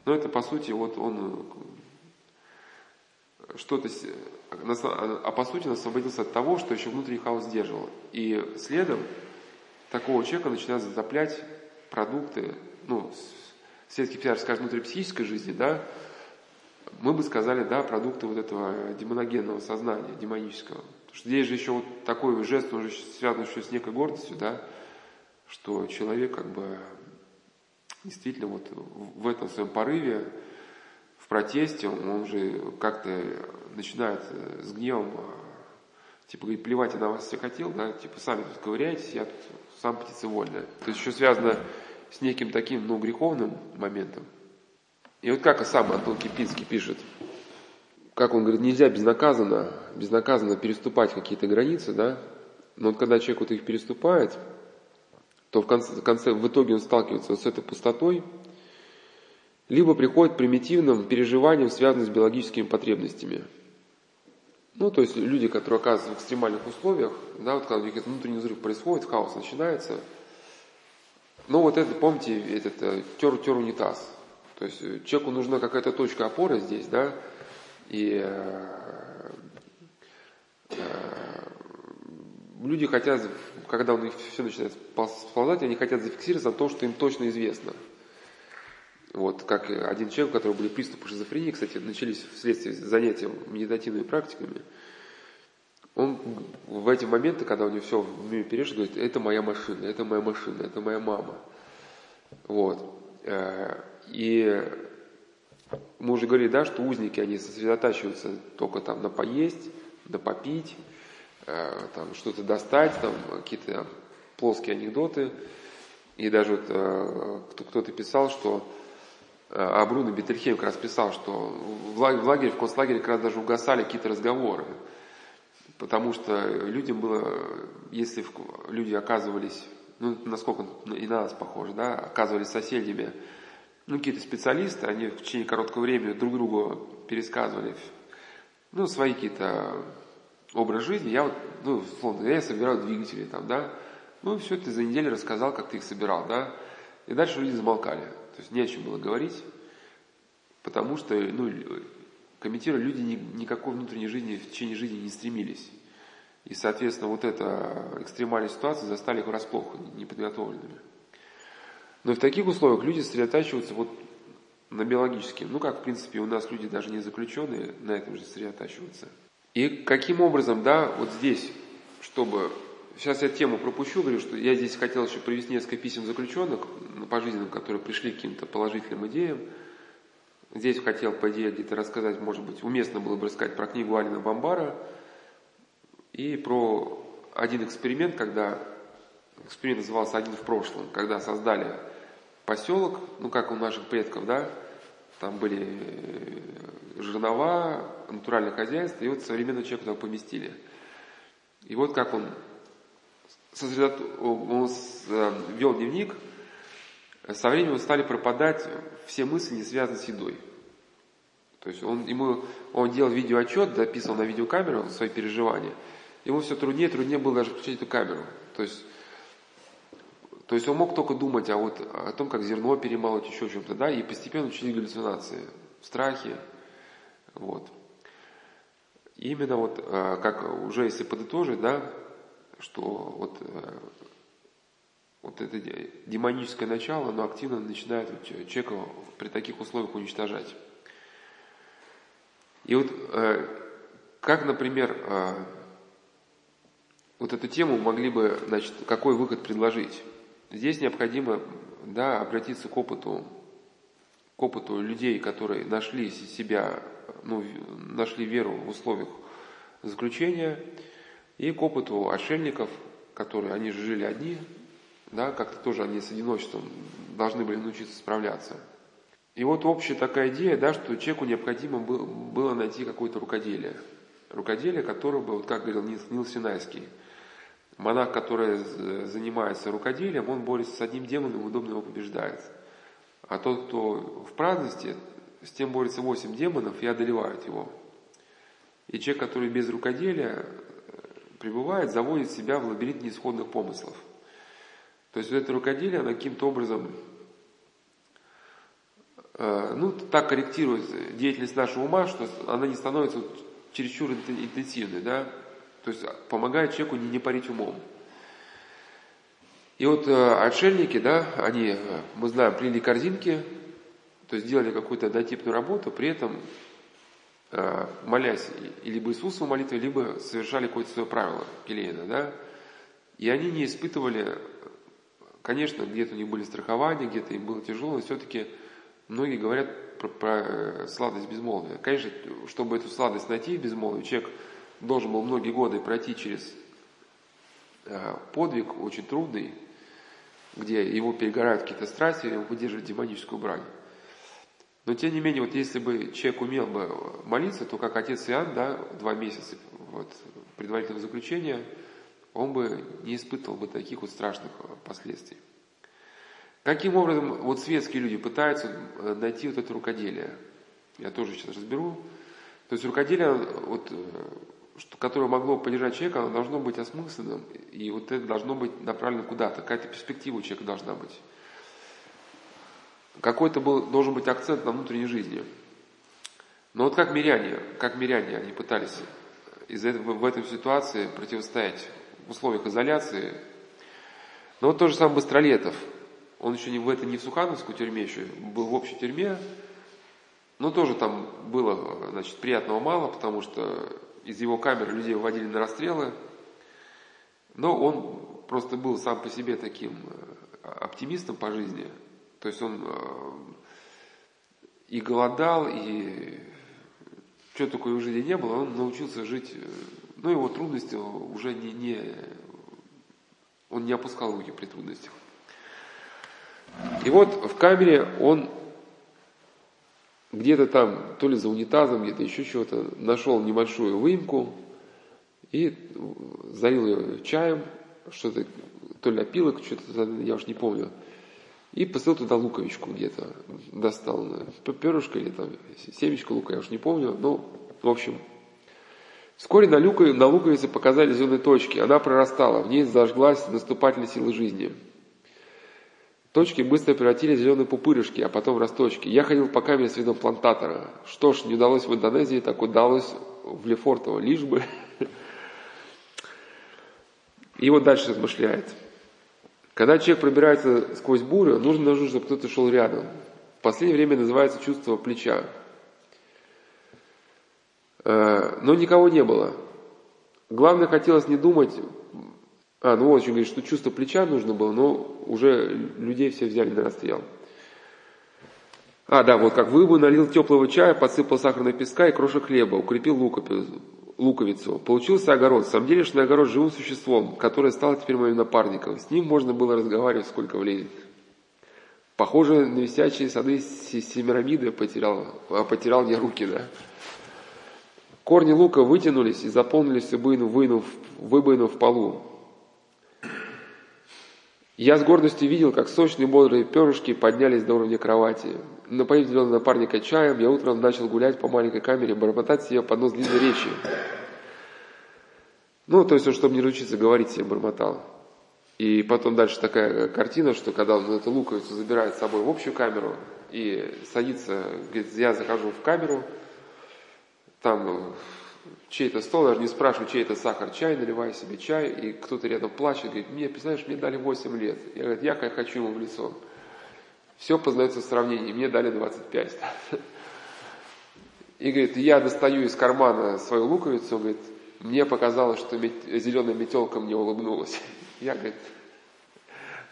Но это, по сути, вот он э, что-то, а по сути он освободился от того, что еще внутренний хаос сдерживал. И следом такого человека начинают затоплять продукты, ну, светский психиатр скажет, внутри психической жизни, да, мы бы сказали, да, продукты вот этого демоногенного сознания, демонического. Потому что здесь же еще вот такой жест, он же связан еще с некой гордостью, да, что человек как бы действительно вот в этом своем порыве, в протесте, он, же как-то начинает с гневом, типа говорит, плевать я на вас все хотел, да, типа сами тут ковыряетесь, я тут сам птицевольная. То есть еще связано с неким таким, ну, греховным моментом. И вот как сам Антон Кипинский пишет, как он говорит, нельзя безнаказанно, безнаказанно переступать какие-то границы, да, но вот когда человек вот их переступает, то в конце, в конце, в итоге он сталкивается вот с этой пустотой, либо приходит примитивным переживаниям, связанным с биологическими потребностями. Ну, то есть люди, которые оказываются в экстремальных условиях, да, вот когда у них этот внутренний взрыв происходит, хаос начинается – ну вот это, помните, этот э, тер, тер унитаз. То есть э, человеку нужна какая-то точка опоры здесь, да, и э, э, люди хотят, когда у них все начинает сползать, они хотят зафиксироваться на том, что им точно известно. Вот, как один человек, у которого были приступы шизофрении, кстати, начались вследствие занятия медитативными практиками, он в эти моменты, когда у него все в мире перешли, говорит, это моя машина, это моя машина, это моя мама. Вот. Э, и мы уже говорили, да, что узники, они сосредотачиваются только там на поесть, на попить, э, там что-то достать, там какие-то плоские анекдоты. И даже вот э, кто-то писал, что а Бруно как раз писал, что в лагере, в концлагере как раз даже угасали какие-то разговоры. Потому что людям было, если люди оказывались, ну, насколько и на нас похоже, да, оказывались соседями, ну, какие-то специалисты, они в течение короткого времени друг другу пересказывали, ну, свои какие-то образ жизни. Я вот, ну, условно, я собираю двигатели там, да, ну, все ты за неделю рассказал, как ты их собирал, да, и дальше люди замолкали. То есть не о чем было говорить, потому что, ну, комментируя, люди ни, никакой внутренней жизни в течение жизни не стремились. И, соответственно, вот эта экстремальная ситуация застали их врасплох, неподготовленными. Но и в таких условиях люди сосредотачиваются вот на биологическом. Ну, как, в принципе, у нас люди даже не заключенные на этом же сосредотачиваются. И каким образом, да, вот здесь, чтобы... Сейчас я тему пропущу, говорю, что я здесь хотел еще привести несколько писем заключенных пожизненным, которые пришли к каким-то положительным идеям, Здесь хотел, по идее, где-то рассказать, может быть, уместно было бы рассказать про книгу Алина Бомбара и про один эксперимент, когда эксперимент назывался «Один в прошлом», когда создали поселок, ну, как у наших предков, да, там были э, жернова, натуральное хозяйство, и вот современного человека туда поместили. И вот как он, сосредот... он э, вел дневник, со временем стали пропадать все мысли, не связанные с едой. То есть он, ему, он делал видеоотчет, записывал на видеокамеру свои переживания. Ему все труднее труднее было даже включить эту камеру. То есть, то есть он мог только думать о, вот, о том, как зерно перемалывать, еще чем-то, да, и постепенно учить галлюцинации, страхи. Вот. Именно вот, э, как уже если подытожить, да, что вот э, вот это демоническое начало, оно активно начинает человека при таких условиях уничтожать. И вот э, как, например, вот эту тему могли бы, значит, какой выход предложить? Здесь необходимо, да, обратиться к опыту, к опыту людей, которые нашли себя, ну, нашли веру в условиях заключения, и к опыту отшельников, которые, они же жили одни, да, как-то тоже они с одиночеством должны были научиться справляться. И вот общая такая идея, да, что человеку необходимо было найти какое-то рукоделие. Рукоделие, которое бы, вот как говорил Нил Синайский, монах, который занимается рукоделием, он борется с одним демоном, удобно его побеждает. А тот, кто в праздности, с тем борется восемь демонов и одолевают его. И человек, который без рукоделия пребывает, заводит себя в лабиринт неисходных помыслов. То есть вот это рукоделие, оно каким-то образом Э, ну, так корректирует деятельность нашего ума, что она не становится чересчур интенсивной, да, то есть помогает человеку не, не парить умом. И вот э, отшельники, да, они, э, мы знаем, плели корзинки, то есть делали какую-то однотипную работу, при этом э, молясь либо Иисусу молитвой, либо совершали какое-то свое правило келейное, да, и они не испытывали, конечно, где-то у них были страхования, где-то им было тяжело, но все-таки Многие говорят про, про э, сладость безмолвия. Конечно, чтобы эту сладость найти в безмолвии, человек должен был многие годы пройти через э, подвиг очень трудный, где его перегорают какие-то страсти, его выдерживает демоническую брань. Но тем не менее, вот если бы человек умел бы молиться, то как отец Иоанн, да, два месяца вот, предварительного заключения, он бы не испытывал бы таких вот страшных последствий. Каким образом вот светские люди пытаются э, найти вот это рукоделие? Я тоже сейчас разберу. То есть рукоделие, вот, э, что, которое могло полежать человека, оно должно быть осмысленным, и вот это должно быть направлено куда-то, какая-то перспектива у человека должна быть. Какой-то был, должен быть акцент на внутренней жизни. Но вот как миряне, как миряне, они пытались из этого, в этой ситуации противостоять в условиях изоляции. Но вот то же самое Быстролетов – он еще не в это не в Сухановскую тюрьме еще, был в общей тюрьме, но тоже там было, значит, приятного мало, потому что из его камеры людей выводили на расстрелы, но он просто был сам по себе таким э, оптимистом по жизни, то есть он э, и голодал, и что такое в жизни не было, он научился жить, э, ну его трудности уже не, не он не опускал руки при трудностях. И вот в камере он где-то там, то ли за унитазом, где-то еще чего-то, нашел небольшую выемку и залил ее чаем, что-то, то ли опилок, что-то, я уж не помню. И посылал туда луковичку где-то, достал перышко или там семечко лука, я уж не помню, но, в общем, Вскоре на, люкове, на луковице показали зеленые точки. Она прорастала, в ней зажглась наступательная сила жизни. Точки быстро превратились в зеленые пупырышки, а потом в росточки. Я ходил по камере с видом плантатора. Что ж, не удалось в Индонезии, так удалось в Лефортово. Лишь бы. И вот дальше размышляет. Когда человек пробирается сквозь бурю, нужно, нужно, чтобы кто-то шел рядом. В последнее время называется чувство плеча. Э, но никого не было. Главное, хотелось не думать а, ну вот еще говорит, что чувство плеча нужно было, но уже людей все взяли на расстрел. А, да, вот как выбу налил теплого чая, подсыпал сахарного песка и крошек хлеба, укрепил луковицу. Получился огород, самделишный огород живым существом, которое стало теперь моим напарником. С ним можно было разговаривать, сколько влезет. Похоже на висячие сады Семирамиды потерял, а потерял я руки, да. Корни лука вытянулись и заполнились выбоину, выбоину в полу. Я с гордостью видел, как сочные бодрые перышки поднялись до уровня кровати. Напоив зеленого напарника чаем, я утром начал гулять по маленькой камере, бормотать себе под нос длинной речи. Ну, то есть, чтобы не научиться говорить, себе бормотал. И потом дальше такая картина, что когда он эту луковицу забирает с собой в общую камеру и садится, говорит, я захожу в камеру, там чей-то стол, даже не спрашиваю, чей это сахар, чай, наливаю себе чай, и кто-то рядом плачет, говорит, мне, представляешь, мне дали 8 лет. Я говорю, я как хочу ему в лицо. Все познается в сравнении, мне дали 25. И говорит, я достаю из кармана свою луковицу, говорит, мне показалось, что зеленая метелка мне улыбнулась. Я, говорит,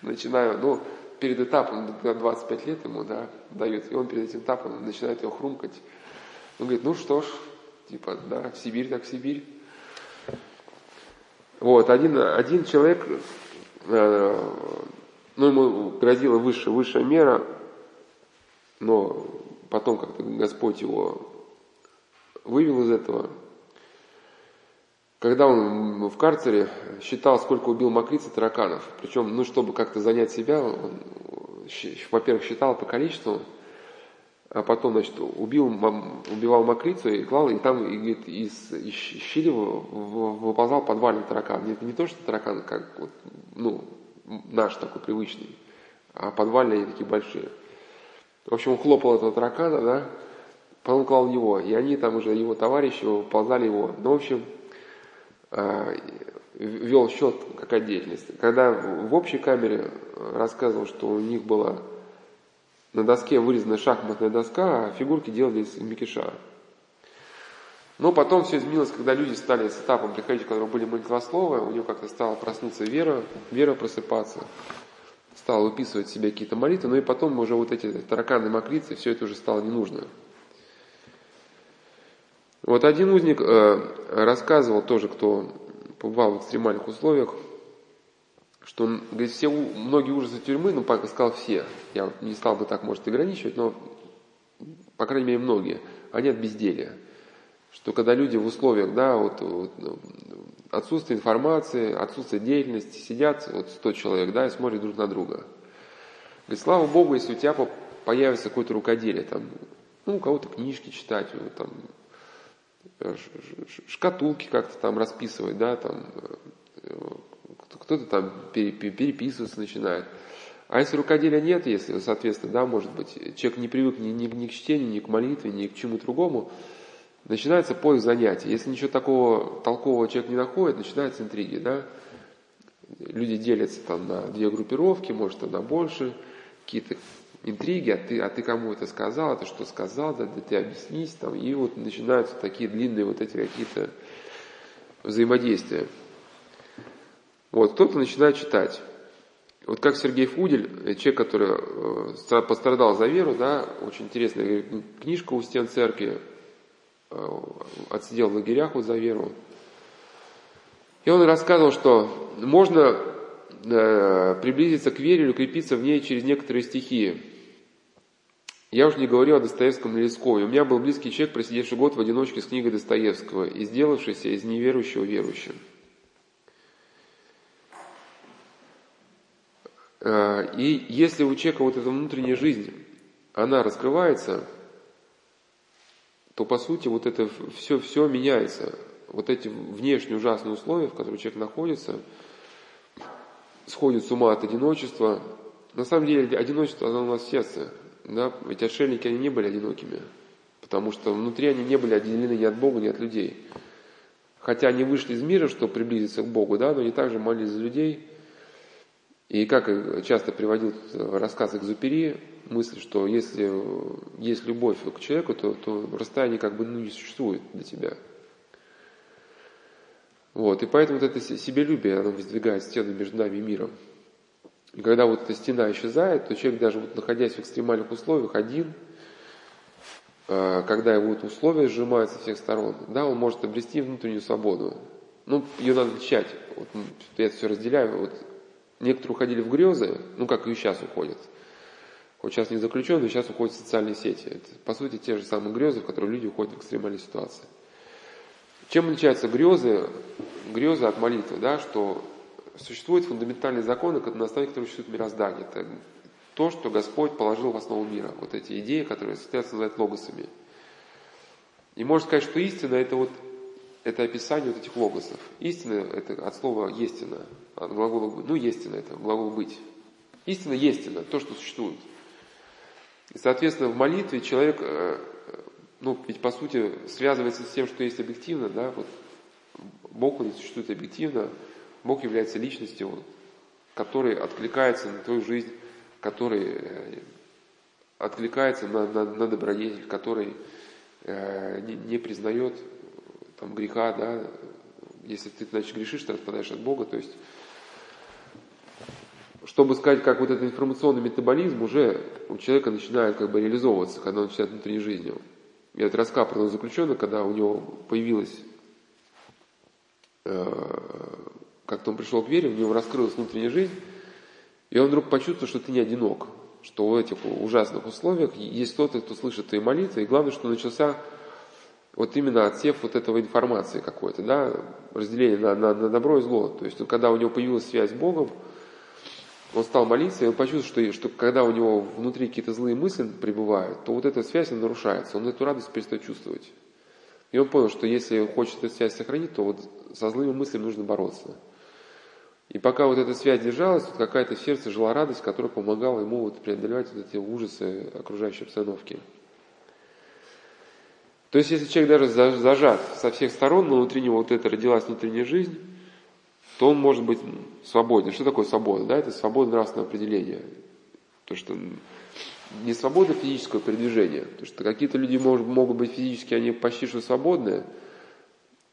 начинаю, ну, перед этапом, 25 лет ему, да, дают, и он перед этим этапом начинает его хрумкать. Он говорит, ну что ж, Типа, да, в Сибирь так в Сибирь. Вот, один, один человек, э, ну, ему грозила высшая, высшая мера, но потом как-то Господь его вывел из этого. Когда он в карцере считал, сколько убил мокриц и тараканов, причем, ну, чтобы как-то занять себя, он, во-первых, считал по количеству, а потом, значит, убил, убивал мокрицу и клал, и там и, говорит, из, из щели выползал подвальный таракан. Это не то, что таракан, как вот, ну, наш такой привычный, а подвальные такие большие. В общем, он хлопал этого таракана, да, потом клал его, и они там уже, его товарищи, ползали его. Ну, в общем, а, вел счет, какая деятельность. Когда в общей камере рассказывал, что у них была на доске вырезана шахматная доска, а фигурки делали из микиша. Но потом все изменилось, когда люди стали с этапом приходить, которые были молитвословы, у него как-то стала проснуться вера, вера просыпаться стал выписывать себе какие-то молитвы, но и потом уже вот эти тараканы, мокрицы, все это уже стало не нужно. Вот один узник э, рассказывал тоже, кто побывал в экстремальных условиях, что он говорит, все многие ужасы тюрьмы, ну, пока сказал все, я не стал бы так, может, ограничивать, но, по крайней мере, многие, они от безделия. Что когда люди в условиях, да, вот, вот отсутствие информации, отсутствие деятельности, сидят вот 100 человек, да, и смотрят друг на друга. Говорит, слава Богу, если у тебя появится какое-то рукоделие, там, ну, у кого-то книжки читать, там, э, шкатулки как-то там расписывать, да, там, э, кто-то там переписываться начинает. А если рукоделия нет, если, соответственно, да, может быть, человек не привык ни, ни, ни к чтению, ни к молитве, ни к чему другому, начинается поиск занятий. Если ничего такого толкового человек не находит, начинаются интриги, да. Люди делятся там на две группировки, может, там на больше, какие-то интриги, а ты, а ты кому это сказал, а ты что сказал, да, да ты объяснись, там, и вот начинаются такие длинные вот эти какие-то взаимодействия. Вот, кто-то начинает читать. Вот как Сергей Фудель, человек, который э, пострадал за веру, да, очень интересная книжка у стен церкви, Э, отсидел в лагерях вот за веру. И он рассказывал, что можно э, приблизиться к вере или укрепиться в ней через некоторые стихии. Я уже не говорю о Достоевском или Лескове. У меня был близкий человек, просидевший год в одиночке с книгой Достоевского и сделавшийся из неверующего верующим. И если у человека вот эта внутренняя жизнь, она раскрывается – то по сути вот это все, все меняется. Вот эти внешние ужасные условия, в которых человек находится, сходит с ума от одиночества. На самом деле одиночество, оно у нас в сердце. Да? Ведь отшельники, они не были одинокими. Потому что внутри они не были отделены ни от Бога, ни от людей. Хотя они вышли из мира, чтобы приблизиться к Богу, да, но они также молились за людей. И как часто приводил рассказ Экзупери, мысль, что если есть любовь к человеку, то, то расстояние как бы ну, не существует для тебя. Вот, и поэтому вот это себелюбие, оно воздвигает стену между нами и миром. И когда вот эта стена исчезает, то человек даже вот находясь в экстремальных условиях один, а, когда его вот условия сжимаются со всех сторон, да, он может обрести внутреннюю свободу. Ну, ее надо отличать. Вот, я это все разделяю. Вот, некоторые уходили в грезы, ну, как и сейчас уходят – вот сейчас не заключенный, сейчас уходят в социальные сети. Это, по сути, те же самые грезы, в которые люди уходят в экстремальные ситуации. Чем отличаются грезы, грезы от молитвы? Да, что существуют фундаментальные законы, на основе которых существует мироздание. Это то, что Господь положил в основу мира. Вот эти идеи, которые состоятся называть логосами. И можно сказать, что истина это вот это описание вот этих логосов. Истина это от слова «естина», от глагола «ну, естина» это глагол «быть». Истина – истина, то, что существует. И, соответственно, в молитве человек, э, ну, ведь по сути связывается с тем, что есть объективно, да, вот Бог, он существует объективно, Бог является личностью, который откликается на твою жизнь, который э, откликается на, на, на добродетель, который э, не, не признает там, греха, да, если ты, значит, грешишь, ты отпадаешь от Бога, то есть чтобы сказать, как вот этот информационный метаболизм уже у человека начинает как бы реализовываться, когда он начинает внутренней жизнью. Я это рассказал про заключенного, когда у него появилась, э, как-то он пришел к вере, у него раскрылась внутренняя жизнь, и он вдруг почувствовал, что ты не одинок. что в этих ужасных условиях есть кто-то, кто слышит твои молитвы, и главное, что начался вот именно отсев вот этого информации какой-то, да, разделение на, на, на добро и зло. То есть, когда у него появилась связь с Богом, он стал молиться, и он почувствовал, что, что когда у него внутри какие-то злые мысли пребывают, то вот эта связь нарушается, он эту радость перестает чувствовать. И он понял, что если он хочет эту связь сохранить, то вот со злыми мыслями нужно бороться. И пока вот эта связь держалась, вот какая-то в сердце жила радость, которая помогала ему вот преодолевать вот эти ужасы окружающей обстановки. То есть, если человек даже зажат со всех сторон, но внутри него вот это родилась внутренняя жизнь, то он может быть свободен. Что такое свобода? Да, это свобода нравственного определения. То, что не свобода физического передвижения. Потому что какие-то люди может, могут быть физически, они почти что свободные,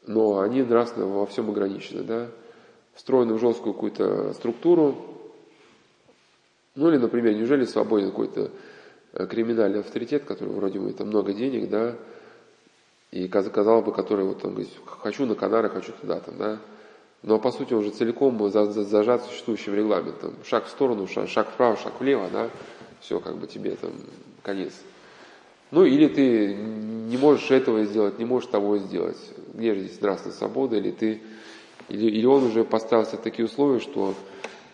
но они нравственно во всем ограничены. Да? Встроены в жесткую какую-то структуру. Ну или, например, неужели свободен какой-то э, криминальный авторитет, который вроде бы там много денег, да, и казалось бы, который вот он говорит, хочу на Канары, хочу туда, там, да, но по сути он же целиком зажат существующим регламентом. Шаг в сторону, шаг, вправо, шаг влево, да, все, как бы тебе там конец. Ну или ты не можешь этого сделать, не можешь того сделать. Где же здесь нравственная свобода? Или ты, или, или он уже поставил себе такие условия, что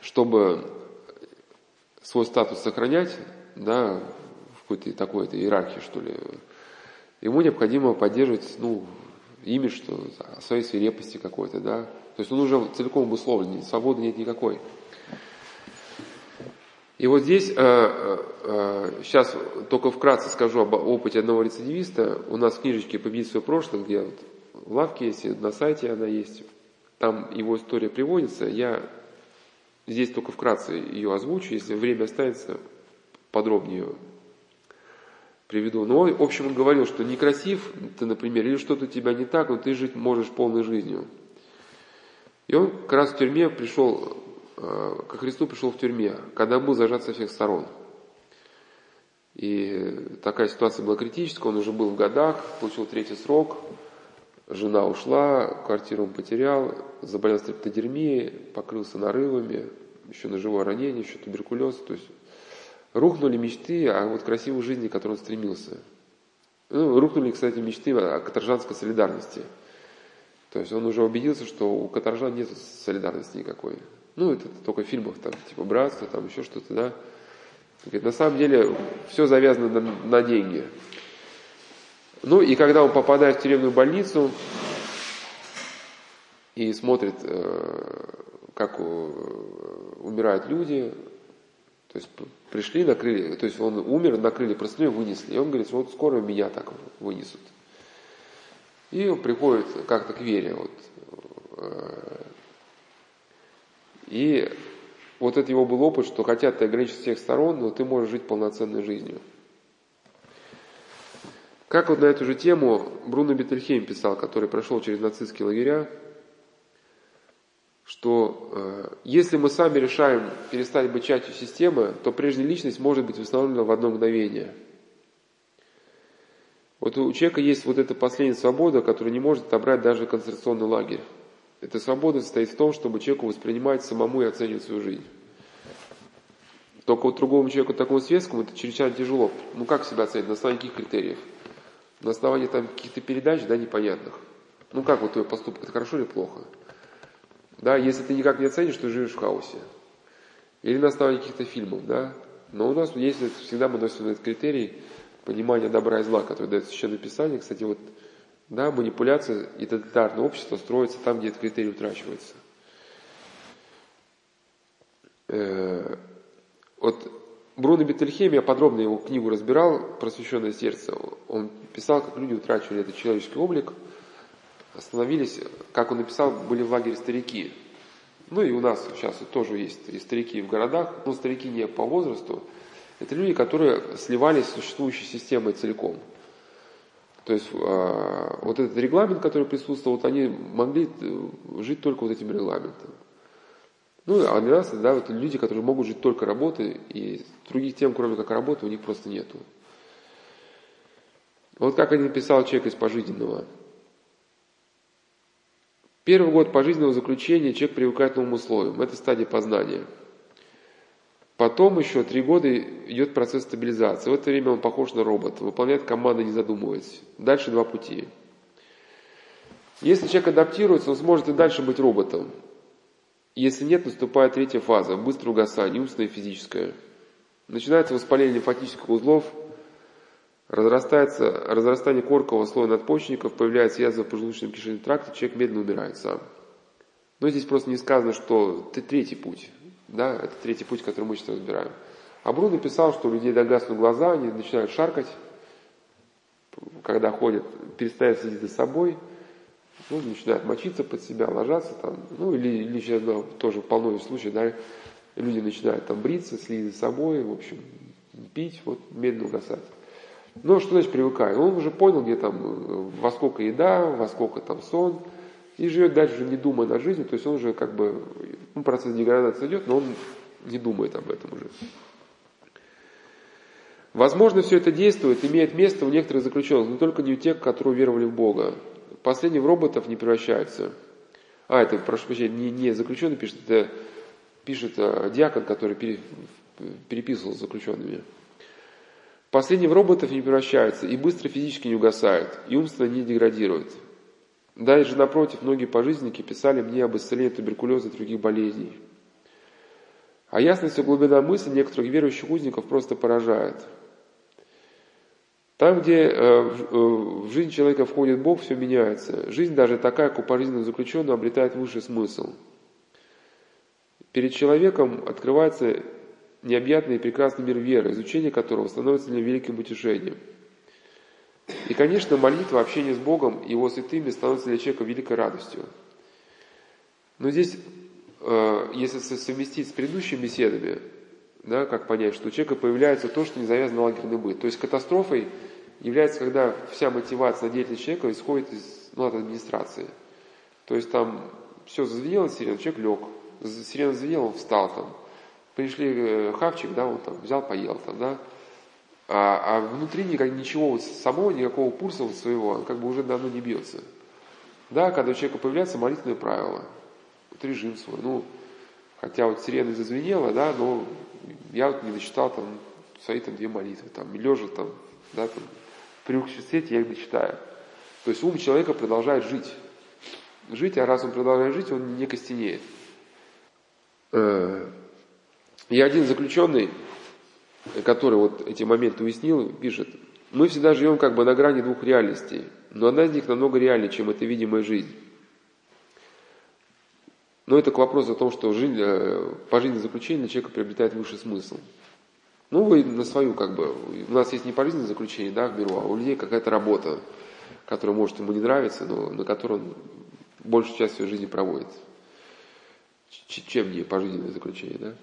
чтобы свой статус сохранять, да, в какой-то такой-то иерархии, что ли, ему необходимо поддерживать, ну, имидж, что своей свирепости какой-то, да. То есть он уже целиком обусловлен, свободы нет никакой. И вот здесь, э, э, э, сейчас только вкратце скажу об опыте одного рецидивиста. У нас в книжечке «Победить свое прошлое», где вот в лавке есть, на сайте она есть, там его история приводится. Я здесь только вкратце ее озвучу, если время останется, подробнее приведу. Но, в общем, он говорил, что некрасив ты, например, или что-то у тебя не так, но ты жить можешь полной жизнью. И он как раз в тюрьме пришел Э, ко Христу пришел в тюрьме, когда был зажат со всех сторон. И такая ситуация была критическая, он уже был в годах, получил третий срок, жена ушла, квартиру он потерял, заболел стрептодермией, покрылся нарывами, еще ножевое ранение, еще туберкулез. То есть рухнули мечты о вот красивой жизни, к которой он стремился. Ну, рухнули, кстати, мечты о каторжанской солидарности. То есть он уже убедился, что у каторжан нет солидарности никакой. Ну, это только в фильмах, там, типа братство, там еще что-то, да. Говорит, на самом деле все завязано на, на деньги. Ну и когда он попадает в тюремную больницу и смотрит, э, как умирают люди, то есть пришли, накрыли, то есть он умер, накрыли простыней, вынесли. И он говорит, вот скоро меня так вынесут. И приходит как-то к вере. Вот, э, и вот это его был опыт, что хотя ты ограничен с всех сторон, но ты можешь жить полноценной жизнью. Как вот на эту же тему Бруно Бетельхейм писал, который прошел через нацистские лагеря, что э, если мы сами решаем перестать быть частью системы, то прежняя личность может быть восстановлена в одно мгновение. Вот у человека есть вот эта последняя свобода, которую не может отобрать даже концентрационный лагерь. Эта свобода состоит в том, чтобы человеку воспринимать самому и оценивать свою жизнь. Только вот другому человеку, такому светскому, это чрезвычайно тяжело. Ну как себя оценить? На основании каких критериев? На основании там каких-то передач, да, непонятных. Ну как вот твой поступок, это хорошо или плохо? Да, если ты никак не оценишь, то живешь в хаосе. Или на основании каких-то фильмов, да. Но у нас есть всегда мы носим этот критерий понимания добра и зла, который дает Священное Писание. Кстати, вот да, манипуляция и тоталитарное общество строится там, где этот критерий утрачивается. Э, вот Бруно Бетельхем, я подробно его книгу разбирал, «Просвещенное сердце». Он писал, как люди утрачивали этот человеческий облик, остановились, как он написал, были в лагере старики. Ну и у нас сейчас тоже есть и старики в городах, но старики не по возрасту. Это люди, которые сливались с существующей системой целиком – то есть а, вот этот регламент, который присутствовал, вот они могли э, жить только вот этим регламентом. Ну, а для нас, да, вот люди, которые могут жить только работой, и других тем, кроме как работы, у них просто нету. Вот как один писал человек из пожизненного. Первый год пожизненного заключения человек привыкает к новым условиям. Это стадия познания. Потом еще три года идет процесс стабилизации. В это время он похож на робота, выполняет команды, не задумываясь. Дальше два пути. Если человек адаптируется, он сможет и дальше быть роботом. Если нет, наступает третья фаза, быстрое угасание, умственное и физическое. Начинается воспаление лимфатических узлов, разрастается разрастание коркового слоя надпочечников, появляется язва в поджелудочном кишечном тракте, человек медленно умирает сам. Но здесь просто не сказано, что третий путь. Да, это третий путь, который мы сейчас разбираем. А Бруно писал, что у людей догаснут глаза, они начинают шаркать, когда ходят, перестают следить за собой, ну, начинают мочиться под себя, ложаться там, ну, или, или сейчас да, тоже полно случаев, да, люди начинают там бриться, следить за собой, в общем, пить, вот, медленно угасать. Ну, что значит привыкаю? Он уже понял, где там, во сколько еда, во сколько там сон, и живет дальше, не думая над жизнью, то есть он уже как бы, ну, процесс деградации идет, но он не думает об этом уже. Возможно, все это действует, имеет место у некоторых заключенных, но только не у тех, которые веровали в Бога. Последние в роботов не превращаются. А, это, прошу прощения, не, не заключенный пишет, это пишет а, диакон, который пере, переписывал с заключенными. Последние в роботов не превращаются и быстро физически не угасают, и умственно не деградируют. Даже напротив, многие пожизненники писали мне об исцелении туберкулеза и других болезней. А ясность и глубина мысли некоторых верующих узников просто поражает. Там, где э, э, в жизнь человека входит Бог, все меняется. Жизнь даже такая, как у пожизненного заключенного, обретает высший смысл. Перед человеком открывается необъятный и прекрасный мир веры, изучение которого становится для великим утешением – и, конечно, молитва, общение с Богом, Его святыми становится для человека великой радостью. Но здесь, э, если совместить с предыдущими беседами, да, как понять, что у человека появляется то, что не завязано на лагерный быт. То есть катастрофой является, когда вся мотивация на деятельность человека исходит из, ну, от администрации. То есть там все зазвенело сирена, человек лег. Сирена зазвенела, он встал там. Пришли э, хавчик, да, он там взял, поел там, да а, а внутри никак, ничего вот самого, никакого пульса вот своего, он как бы уже давно не бьется. Да, когда у человека появляется молитвенное правило, вот режим свой, ну, хотя вот сирена зазвенела, да, но я вот не дочитал там свои там две молитвы, там, лежа там, да, там, в привыкшей свете я их дочитаю. То есть ум человека продолжает жить. Жить, а раз он продолжает жить, он не костенеет. Э, и один заключенный, который вот эти моменты уяснил, пишет, мы всегда живем как бы на грани двух реальностей, но одна из них намного реальнее, чем эта видимая жизнь. Но это к вопросу о том, что жизнь, э, по жизни заключения человека приобретает высший смысл. Ну, вы на свою как бы, у нас есть не пожизненное заключение, да, в миру, а у людей какая-то работа, которая может ему не нравиться, но на которой он большую часть своей жизни проводит. Чем не пожизненное заключение, да?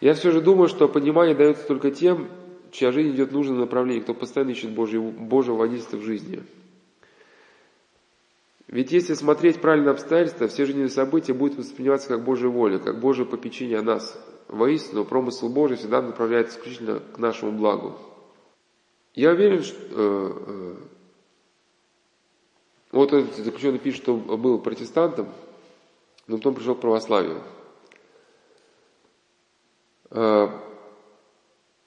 Я все же думаю, что понимание дается только тем, чья жизнь идет в нужном направлении, кто постоянно ищет Божье, Божьего водительства в жизни. Ведь если смотреть правильно обстоятельства, все жизненные события будут восприниматься как Божья воля, как Божье попечение о нас. Воистину, промысл Божий всегда направляется исключительно к нашему благу. Я уверен, что э, э, вот этот заключенный пишет, что был протестантом, но потом пришел к православию. Э,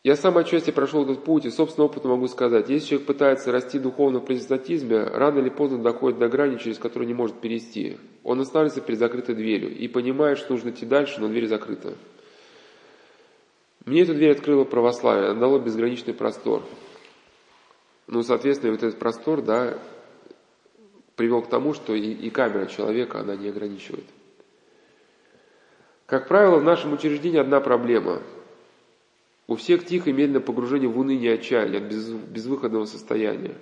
я сам отчасти прошел этот путь и собственно опытом могу сказать, если человек пытается расти духовно в протестантизме, рано или поздно доходит до грани, через которую не может перейти. Он останавливается перед закрытой дверью и понимает, что нужно идти дальше, но дверь закрыта. Мне эту дверь открыло православие, она дало безграничный простор. Ну, соответственно, вот этот простор, да, привел к тому, что и, и камера человека, она не ограничивает. Как правило, в нашем учреждении одна проблема. У всех тихо и медленно погружение в уныние отчаяние от без, безвыходного состояния.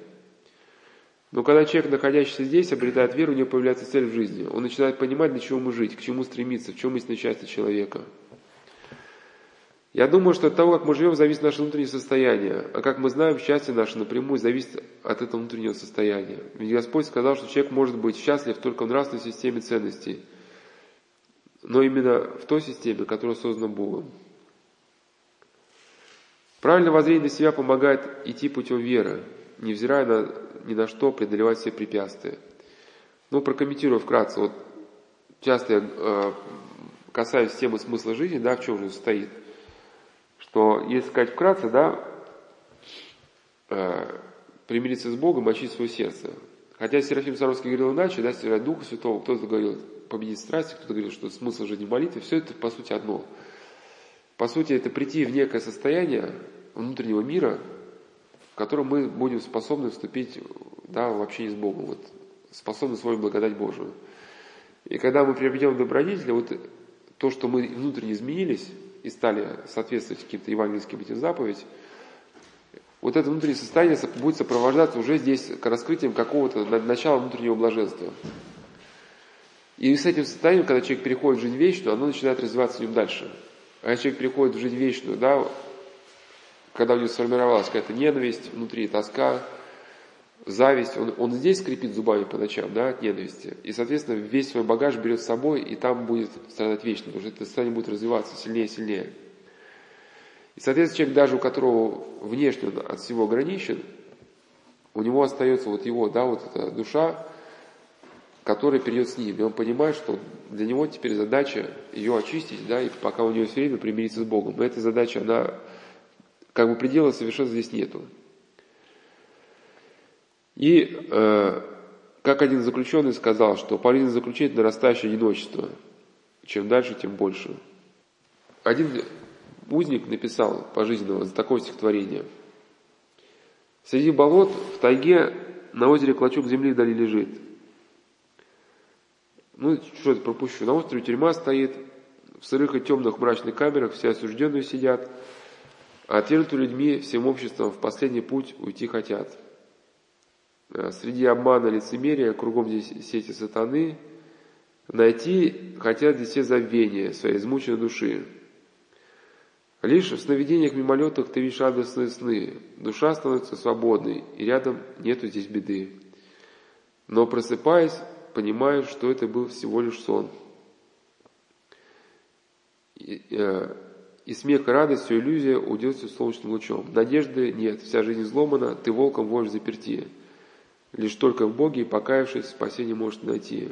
Но когда человек, находящийся здесь, обретает веру, у него появляется цель в жизни. Он начинает понимать, для чего ему жить, к чему стремиться, в чем истинное счастье человека. Я думаю, что от того, как мы живем, зависит наше внутреннее состояние. А как мы знаем, счастье наше напрямую зависит от этого внутреннего состояния. Ведь Господь сказал, что человек может быть счастлив только в нравственной системе ценностей – но именно в той системе, которая создана Богом. Правильное воззрение на себя помогает идти путем веры, невзирая на, ни на что преодолевать все препятствия. Ну, прокомментирую вкратце. Вот часто я, э, касаюсь темы смысла жизни, да, в чем же стоит, что, если сказать вкратце, да, э, примириться с Богом, очистить свое сердце. Хотя Серафим Саровский говорил иначе, да, стирать Духа Святого, кто-то говорил победить страсти, кто-то говорил, что смысл жизни молитвы, все это по сути одно. По сути, это прийти в некое состояние внутреннего мира, в котором мы будем способны вступить да, в общение с Богом, вот, способны свою благодать Божию. И когда мы приобретем добродетели, вот то, что мы внутренне изменились и стали соответствовать каким-то евангельским этим заповедям, вот это внутреннее состояние будет сопровождаться уже здесь раскрытием какого-то начала внутреннего блаженства. И с этим состоянием, когда человек переходит в жизнь вечную, оно начинает развиваться в нем дальше. А человек приходит в жизнь вечную, да, когда у него сформировалась какая-то ненависть внутри, тоска, зависть, он, он здесь скрипит зубами по ночам, да, от ненависти. И, соответственно, весь свой багаж берет с собой, и там будет страдать вечно, потому что это состояние будет развиваться сильнее и сильнее. И, соответственно, человек, даже у которого внешне от всего ограничен, у него остается вот его, да, вот эта душа, которая перейдет с ним. И он понимает, что для него теперь задача ее очистить, да, и пока у него все время примириться с Богом. И эта задача, она, как бы предела совершенно здесь нету. И э, как один заключенный сказал, что полезно заключить нарастающее одиночество. Чем дальше, тем больше. Один узник написал пожизненного за такое стихотворение. Среди болот, в тайге, на озере клочок земли вдали лежит. Ну, что это пропущу? На острове тюрьма стоит, в сырых и темных мрачных камерах все осужденные сидят, а отвергнутые людьми всем обществом в последний путь уйти хотят. Э, среди обмана лицемерия, кругом здесь сети сатаны, найти хотят здесь все забвения своей измученной души. Лишь в сновидениях мимолетах ты видишь радостные сны, душа становится свободной, и рядом нету здесь беды. Но просыпаясь, понимаешь, что это был всего лишь сон. И, э, и смех и радость, все иллюзия уйдет солнечным лучом. Надежды нет, вся жизнь изломана, ты волком воешь заперти. Лишь только в Боге, покаявшись, спасение может найти.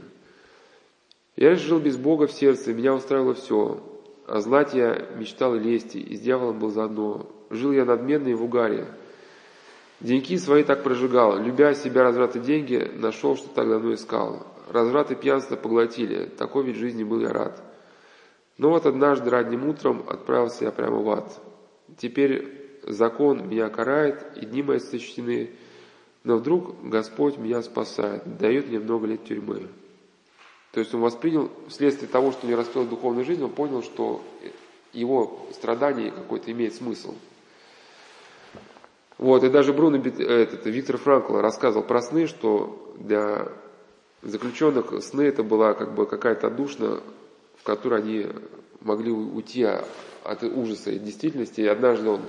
Я жил без Бога в сердце, меня устраивало все. О злате я мечтал и лести, и с дьяволом был заодно. Жил я надменный в угаре. Деньги свои так прожигал, любя себя разврат и деньги, нашел, что так давно искал. Разврат и пьянство поглотили, такой ведь жизни был я рад. Но вот однажды ранним утром отправился я прямо в ад. Теперь закон меня карает, и дни мои сочтены, но вдруг Господь меня спасает, дает мне много лет тюрьмы. То есть он воспринял, вследствие того, что не раскрыл духовную жизнь, он понял, что его страдание какой-то имеет смысл. Вот, и даже Бруно, этот, Виктор Франкл рассказывал про сны, что для заключенных сны это была как бы какая-то отдушина, в которой они могли уйти от ужаса и действительности. И однажды он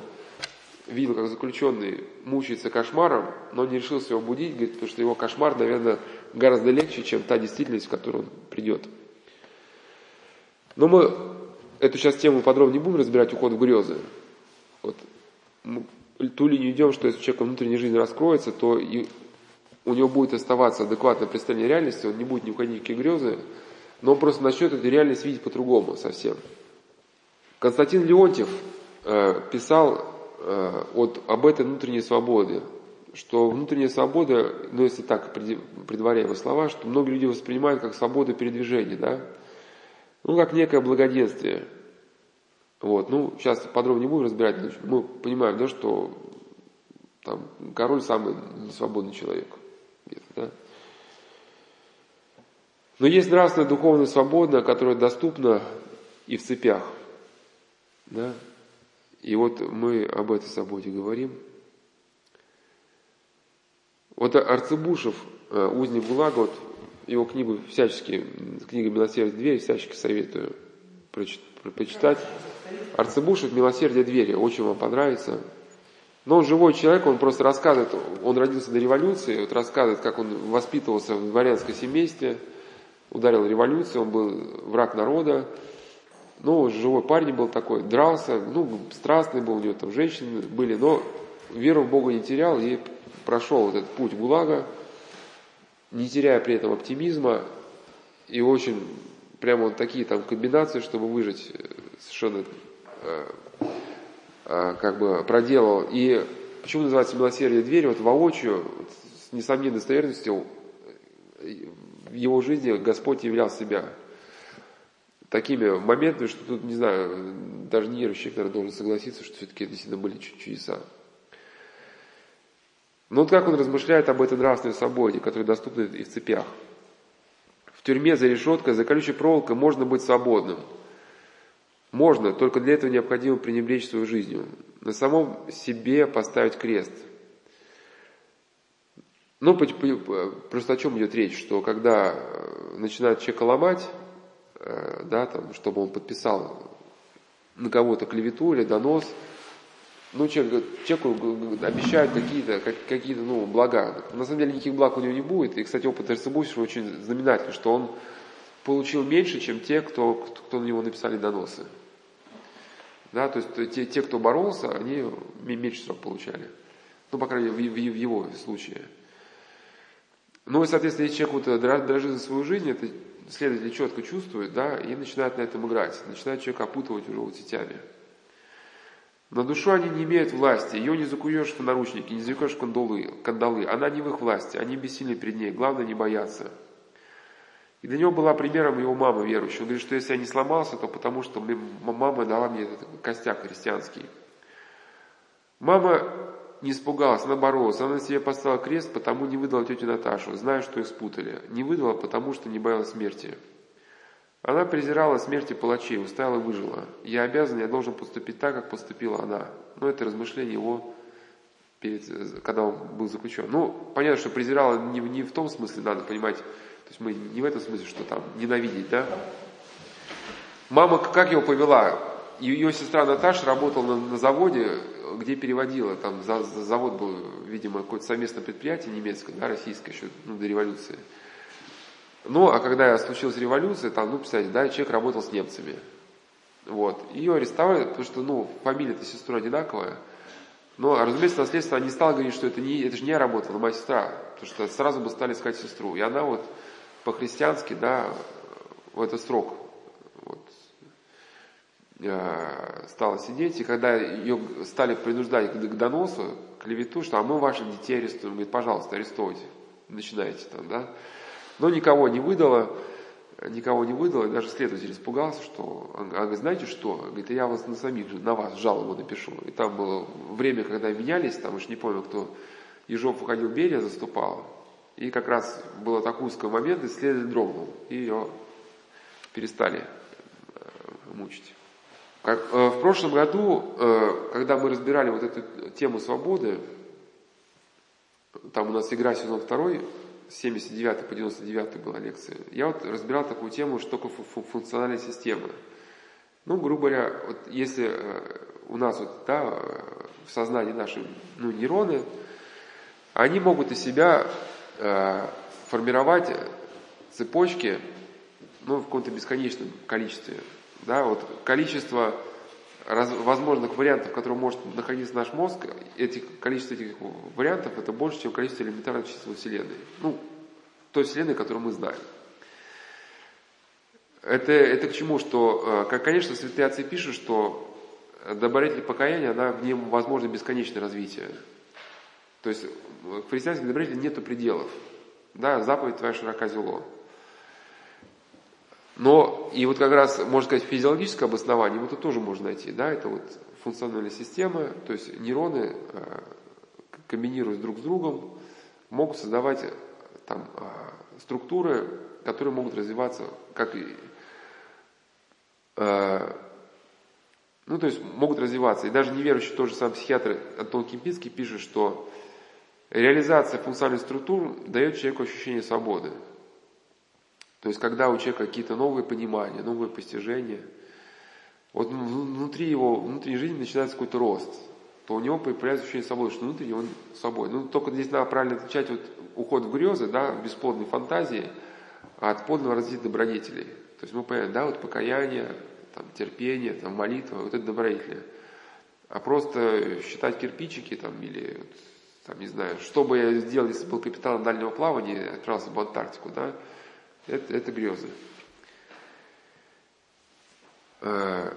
видел, как заключенный мучается кошмаром, но не решился его будить, говорит, потому что его кошмар, наверное, гораздо легче, чем та действительность, в которую он придет. Но мы эту сейчас тему подробно не будем разбирать, уход в грезы. Вот мы ту линию идем, что если у человека внутренняя жизнь раскроется, то и у него будет оставаться адекватное представление реальности, он не будет ни в никакие грезы, но он просто начнет эту реальность видеть по-другому совсем. Константин Леонтьев э, писал Э, от, об этой внутренней свободе, что внутренняя свобода, ну если так предваряя его слова, что многие люди воспринимают как свободу передвижения, да, ну как некое благоденствие. Вот, ну сейчас подробнее не будем разбирать, мы понимаем, да, что там король самый свободный человек, да. Но есть нравственная духовная свобода, которая доступна и в цепях. Да? И вот мы об этой свободе говорим. Вот Арцебушев, э, узник ГУЛАГа, вот его книгу всячески, книга «Милосердие двери» всячески советую прочитать. Арцебушев «Милосердие двери», очень вам понравится. Но он живой человек, он просто рассказывает, он родился до революции, вот рассказывает, как он воспитывался в дворянском семействе, ударил революцию, он был враг народа, ну, живой парень был такой, дрался, ну, страстный был, у него там женщины были, но веру в Бога не терял и прошел этот путь ГУЛАГа, не теряя при этом оптимизма. И очень прямо вот такие там комбинации, чтобы выжить, э, совершенно э, как бы проделал. И почему называется милосердие двери? Вот воочию, с несомненной достоверностью, в его жизни Господь являл себя такими моментами, что тут, не знаю, даже неверующий наверное, должен согласиться, что все-таки это действительно были чудеса. Но вот как он размышляет об этой нравственной свободе, которая доступна и в цепях. В тюрьме за решеткой, за колючей проволокой можно быть свободным. Можно, только для этого необходимо пренебречь свою жизнью. На самом себе поставить крест. Ну, просто о чем идет речь, что когда э, начинает человека ломать, э, да, там, чтобы он подписал на кого-то клевету или донос – ну, человек, человеку обещают какие-то какие ну, блага. На самом деле никаких благ у него не будет. И, кстати, опыт Эрцебусиша очень знаменательный, что он получил меньше, чем те, кто, кто на него написали доносы. Да, то есть те, те, кто боролся, они меньше срок получали. Ну, по крайней мере, в, в, в его случае. Ну и, соответственно, если человек вот дрожит за свою жизнь, это следователь четко чувствует, да, и начинает на этом играть, начинает человека опутывать уже вот сетями. На душу они не имеют власти, ее не закуешь в наручники, не закуешь в кандалы, кандалы. Она не в их власти, они бессильны перед ней, главное не бояться. И для него была примером его мама верующая. Он говорит, что если я не сломался, то потому что мама дала мне этот костяк христианский. Мама не испугалась, она боролась. Она на себе поставила крест, потому не выдала тетю Наташу, зная, что их спутали. Не выдала, потому что не боялась смерти. Она презирала смерти палачей, устала и выжила. Я обязан, я должен поступить так, как поступила она. Но это размышление его, перед, когда он был заключен. Ну, понятно, что презирала не, не в том смысле, надо понимать, то есть мы не в этом смысле, что там ненавидеть, да? Мама как его повела? Ее сестра Наташа работала на, на заводе, где переводила, там за, за завод был, видимо, какое-то совместное предприятие немецкое, да, российское еще, ну, до революции. Ну, а когда случилась революция, там, ну, представляете, да, человек работал с немцами. Вот. Ее арестовали, потому что, ну, фамилия-то сестры одинаковая. Но, разумеется, наследство не стал говорить, что это, не, это же не я работала, моя сестра. Потому что сразу бы стали искать сестру. И она вот по-христиански, да, в этот срок вот, э, стала сидеть. И когда ее стали принуждать к, к доносу, клевету, что а мы ваших детей арестуем, говорит, пожалуйста, арестуйте. Начинайте там, да. Но никого не выдала, никого не выдала, даже следователь испугался, что, а говорит, знаете что, говорит, я вас на самих, на вас жалобу напишу. И там было время, когда менялись, там уж не помню, кто, Ежов уходил, Берия заступал, и как раз было так узкий момент, и следователь дрогнул, и ее перестали э, мучить. Как, э, в прошлом году, э, когда мы разбирали вот эту тему свободы, там у нас игра сезон второй, 79 по 99 была лекция, я вот разбирал такую тему, что такое функциональная система. Ну, грубо говоря, вот если э, у нас вот, да, в сознании наши ну, нейроны, они могут из себя э, формировать цепочки ну, в каком-то бесконечном количестве. Да, вот количество раз, возможных вариантов, которые может находиться наш мозг, этих, количество этих вариантов это больше, чем количество элементарных чисел Вселенной. Ну, той Вселенной, которую мы знаем. Это, это к чему? Что, э, как, конечно, святые отцы пишут, что добродетель покаяния, она в нем возможно бесконечное развитие. То есть в христианской добродетели нету пределов. Да, заповедь твоя широка зело. Но и вот как раз, можно сказать, физиологическое обоснование, вот это тоже можно найти, да, это вот функциональная система, то есть нейроны, э, комбинируясь друг с другом, могут создавать там, э, структуры, которые могут развиваться как и э, ну, то есть могут развиваться. И даже неверующий тот же сам психиатр Антон Кимпинский пишет, что реализация функциональных структур дает человеку ощущение свободы. То есть, когда у человека какие-то новые понимания, новые постижения, вот внутри его, внутренней жизни начинается какой-то рост, то у него появляется ощущение свободы, что внутренне он свободен. Ну, только здесь надо правильно отличать вот уход в грезы, да, в бесплодной фантазии, от подлинного развития добродетелей. То есть мы понимаем, да, вот покаяние, там, терпение, там, молитва, вот это добродетели. А просто считать кирпичики там, или, там, не знаю, что бы я сделал, если был капитаном дальнего плавания, отправился бы в Антарктику, да, это, это грезы. Э,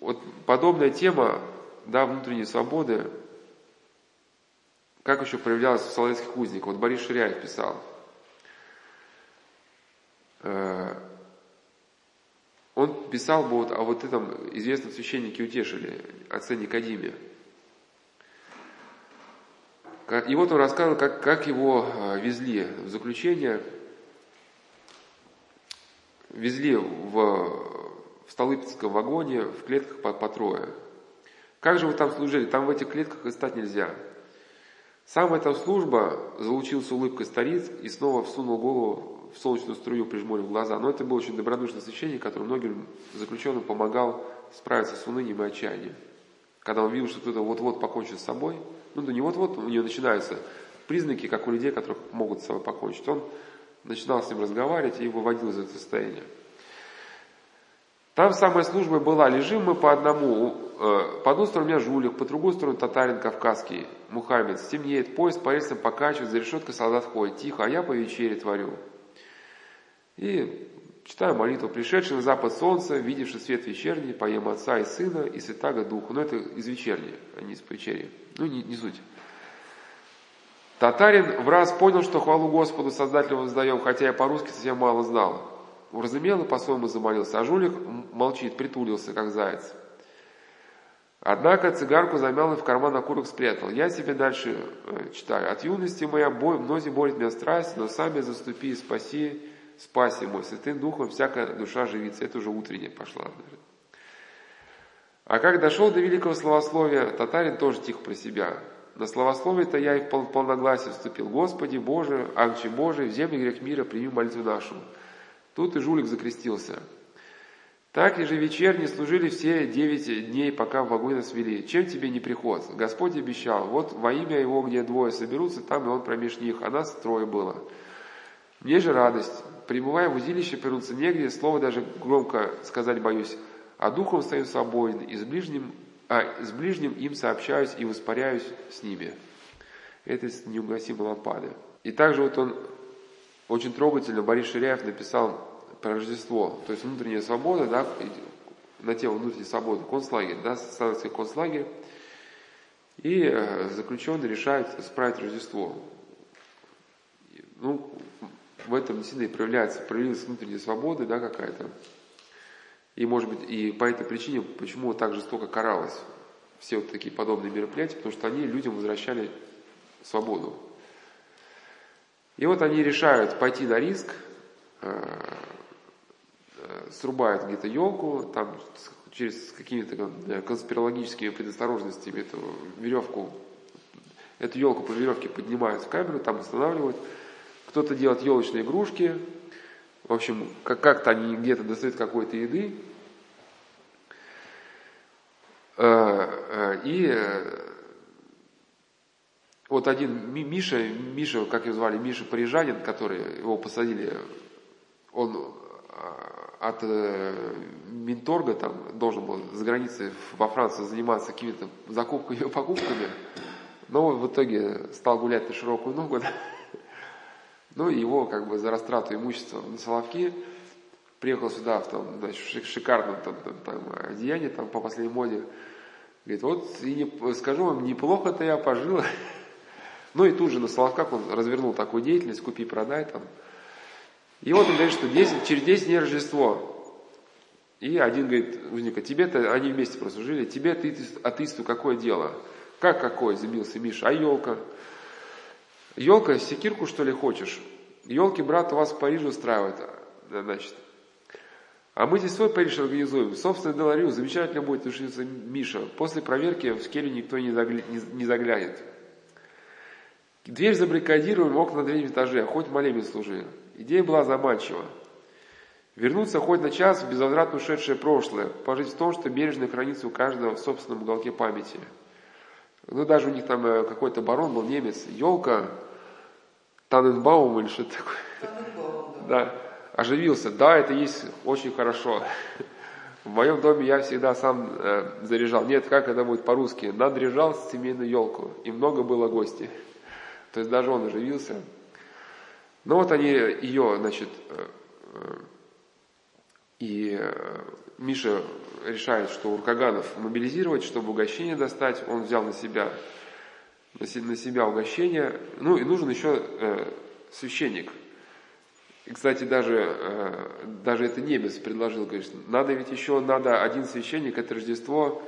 вот подобная тема, да, внутренней свободы, как еще проявлялась в соловецких узниках. Вот Борис Ширяев писал. Э, он писал бы вот о вот этом известном священнике Утешили, отце Никодиме. И вот он рассказывал, как, как его э, везли в заключение, везли в, в Столыпинском вагоне в клетках по, по трое. Как же вы там служили? Там в этих клетках и стать нельзя. Сам эта служба залучил с улыбкой старец и снова всунул голову в солнечную струю, прижмурив глаза. Но это был очень добродушный священник, который многим заключенным помогал справиться с унынием и отчаянием. Когда он видел, что кто-то вот-вот покончит с собой, ну да не вот-вот, у него начинаются признаки, как у людей, которые могут с собой покончить. Он начинал с ним разговаривать и выводил из этого состояния. Там самая служба была, лежим мы по одному, э, по одну сторону у меня жулик, по другую сторону татарин кавказский, Мухаммед, стемнеет, поезд по рельсам покачивает, за решеткой солдат ходит, тихо, а я по вечере творю. И читаю молитву, пришедший на запад солнца, видевший свет вечерний, поем Отца и Сына и Святаго Духа. Но это из вечерней, а не из вечери. Ну, не, не суть. Татарин в раз понял, что хвалу Господу Создателю воздаем, хотя я по-русски совсем мало знал. Уразумел и по-своему замолился. А жулик молчит, притулился, как заяц. Однако цигарку замял и в карман окурок спрятал. Я себе дальше э, читаю. От юности моя бой, мнози борет меня страсть, но сами заступи и спаси, спаси мой. Святым Духом всякая душа живится. Это уже утренняя пошла. А как дошел до великого словословия, татарин тоже тихо про себя. На словословие-то я и в полногласие вступил. Господи Боже, Анчи Божий, в земле грех мира прими молитву нашу. Тут и жулик закрестился. Так и же вечерние служили все девять дней, пока в вагоне свели. Чем тебе не приход? Господь обещал, вот во имя его, где двое соберутся, там и он промеж них, а нас трое было. Мне же радость. Прибывая в узилище, пернуться негде, слово даже громко сказать боюсь, а духом стою свободен, и с ближним, а, с ближним им сообщаюсь и воспаряюсь с ними. Это из неугасимой лампады. И также вот он очень трогательно Борис Ширяев написал про Рождество, то есть внутренняя свобода, да, на тему внутренней свободы, концлагерь, да, становится концлагерь, и э, заключенный решает справить Рождество. Ну, в этом действительно и проявляется, проявилась внутренняя свобода, да, какая-то. И, может быть, и по этой причине, почему так жестоко каралось все вот такие подобные мероприятия, потому что они людям возвращали свободу. И вот они решают пойти на риск, э, э, срубают где-то елку, там через какими-то э, конспирологическими предосторожностями эту веревку, эту елку по веревке поднимают в камеру, там останавливают. Кто-то делает елочные игрушки, в общем, как-то они где-то достают какой-то еды. И вот один Миша, Миша, как его звали, Миша Парижанин, который его посадили, он от э, Минторга там должен был за границей во Франции заниматься какими-то закупками и покупками, но в итоге стал гулять на широкую ногу, да? Ну его как бы за растрату имущества на Соловки приехал сюда в там, значит, шикарном там, там, там, одеянии там, по последней моде, говорит, вот и не, скажу вам, неплохо-то я пожил, ну и тут же на Соловках он развернул такую деятельность, купи-продай там. И вот он говорит, что 10, через 10 дней Рождество. И один говорит, узника, тебе-то, они вместе просто жили, тебе, ты, атеисту, какое дело? Как какое, забился Миша, а елка? Елка, секирку что ли хочешь? Елки, брат, у вас в Париже устраивают, значит. А мы здесь свой Париж организуем. Собственно, Деларию замечательно будет учиться Миша. После проверки в скеле никто не, загля... не заглянет. Дверь забаррикадируем, окна на третьем этаже, хоть молебен служи. Идея была заманчива. Вернуться хоть на час в безвозвратно ушедшее прошлое, пожить в том, что бережно хранится у каждого в собственном уголке памяти. Ну, даже у них там э, какой-то барон был немец, елка, Таненбаум или что-то такое. Да, оживился. Да, это есть очень хорошо. В моем доме я всегда сам э, заряжал. Нет, как это будет по-русски? Надряжал семейную елку. И много было гостей. То есть даже он оживился. Но вот они ее, значит, э, э, и э, Миша решает, что Уркаганов мобилизировать, чтобы угощение достать. Он взял на себя, на себя угощение. Ну и нужен еще э, священник. И, кстати, даже, э, даже это немец предложил, говорит, надо ведь еще, надо один священник, это Рождество,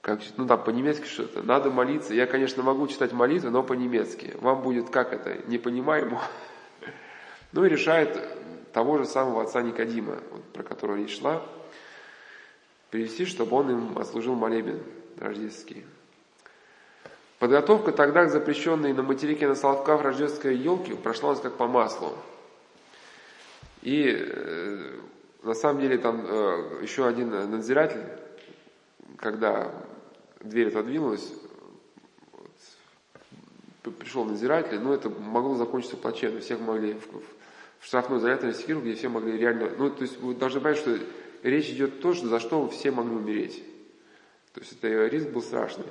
как, ну там по-немецки что-то, надо молиться. Я, конечно, могу читать молитвы, но по-немецки. Вам будет как это, не понимаемо. Ну и решает того же самого отца Никодима, вот, про которого речь шла, привести, чтобы он им отслужил молебен рождественский. Подготовка тогда к запрещенной на материке на Соловках рождественской елки прошла у нас как по маслу. И э, на самом деле там э, еще один надзиратель, когда дверь отодвинулась, вот, пришел надзиратель, но это могло закончиться плачевно. Всех могли в, в штрафной изоляторной секиру, где все могли реально... Ну, то есть вы должны понять, что речь идет то, за что все могли умереть. То есть это риск был страшный.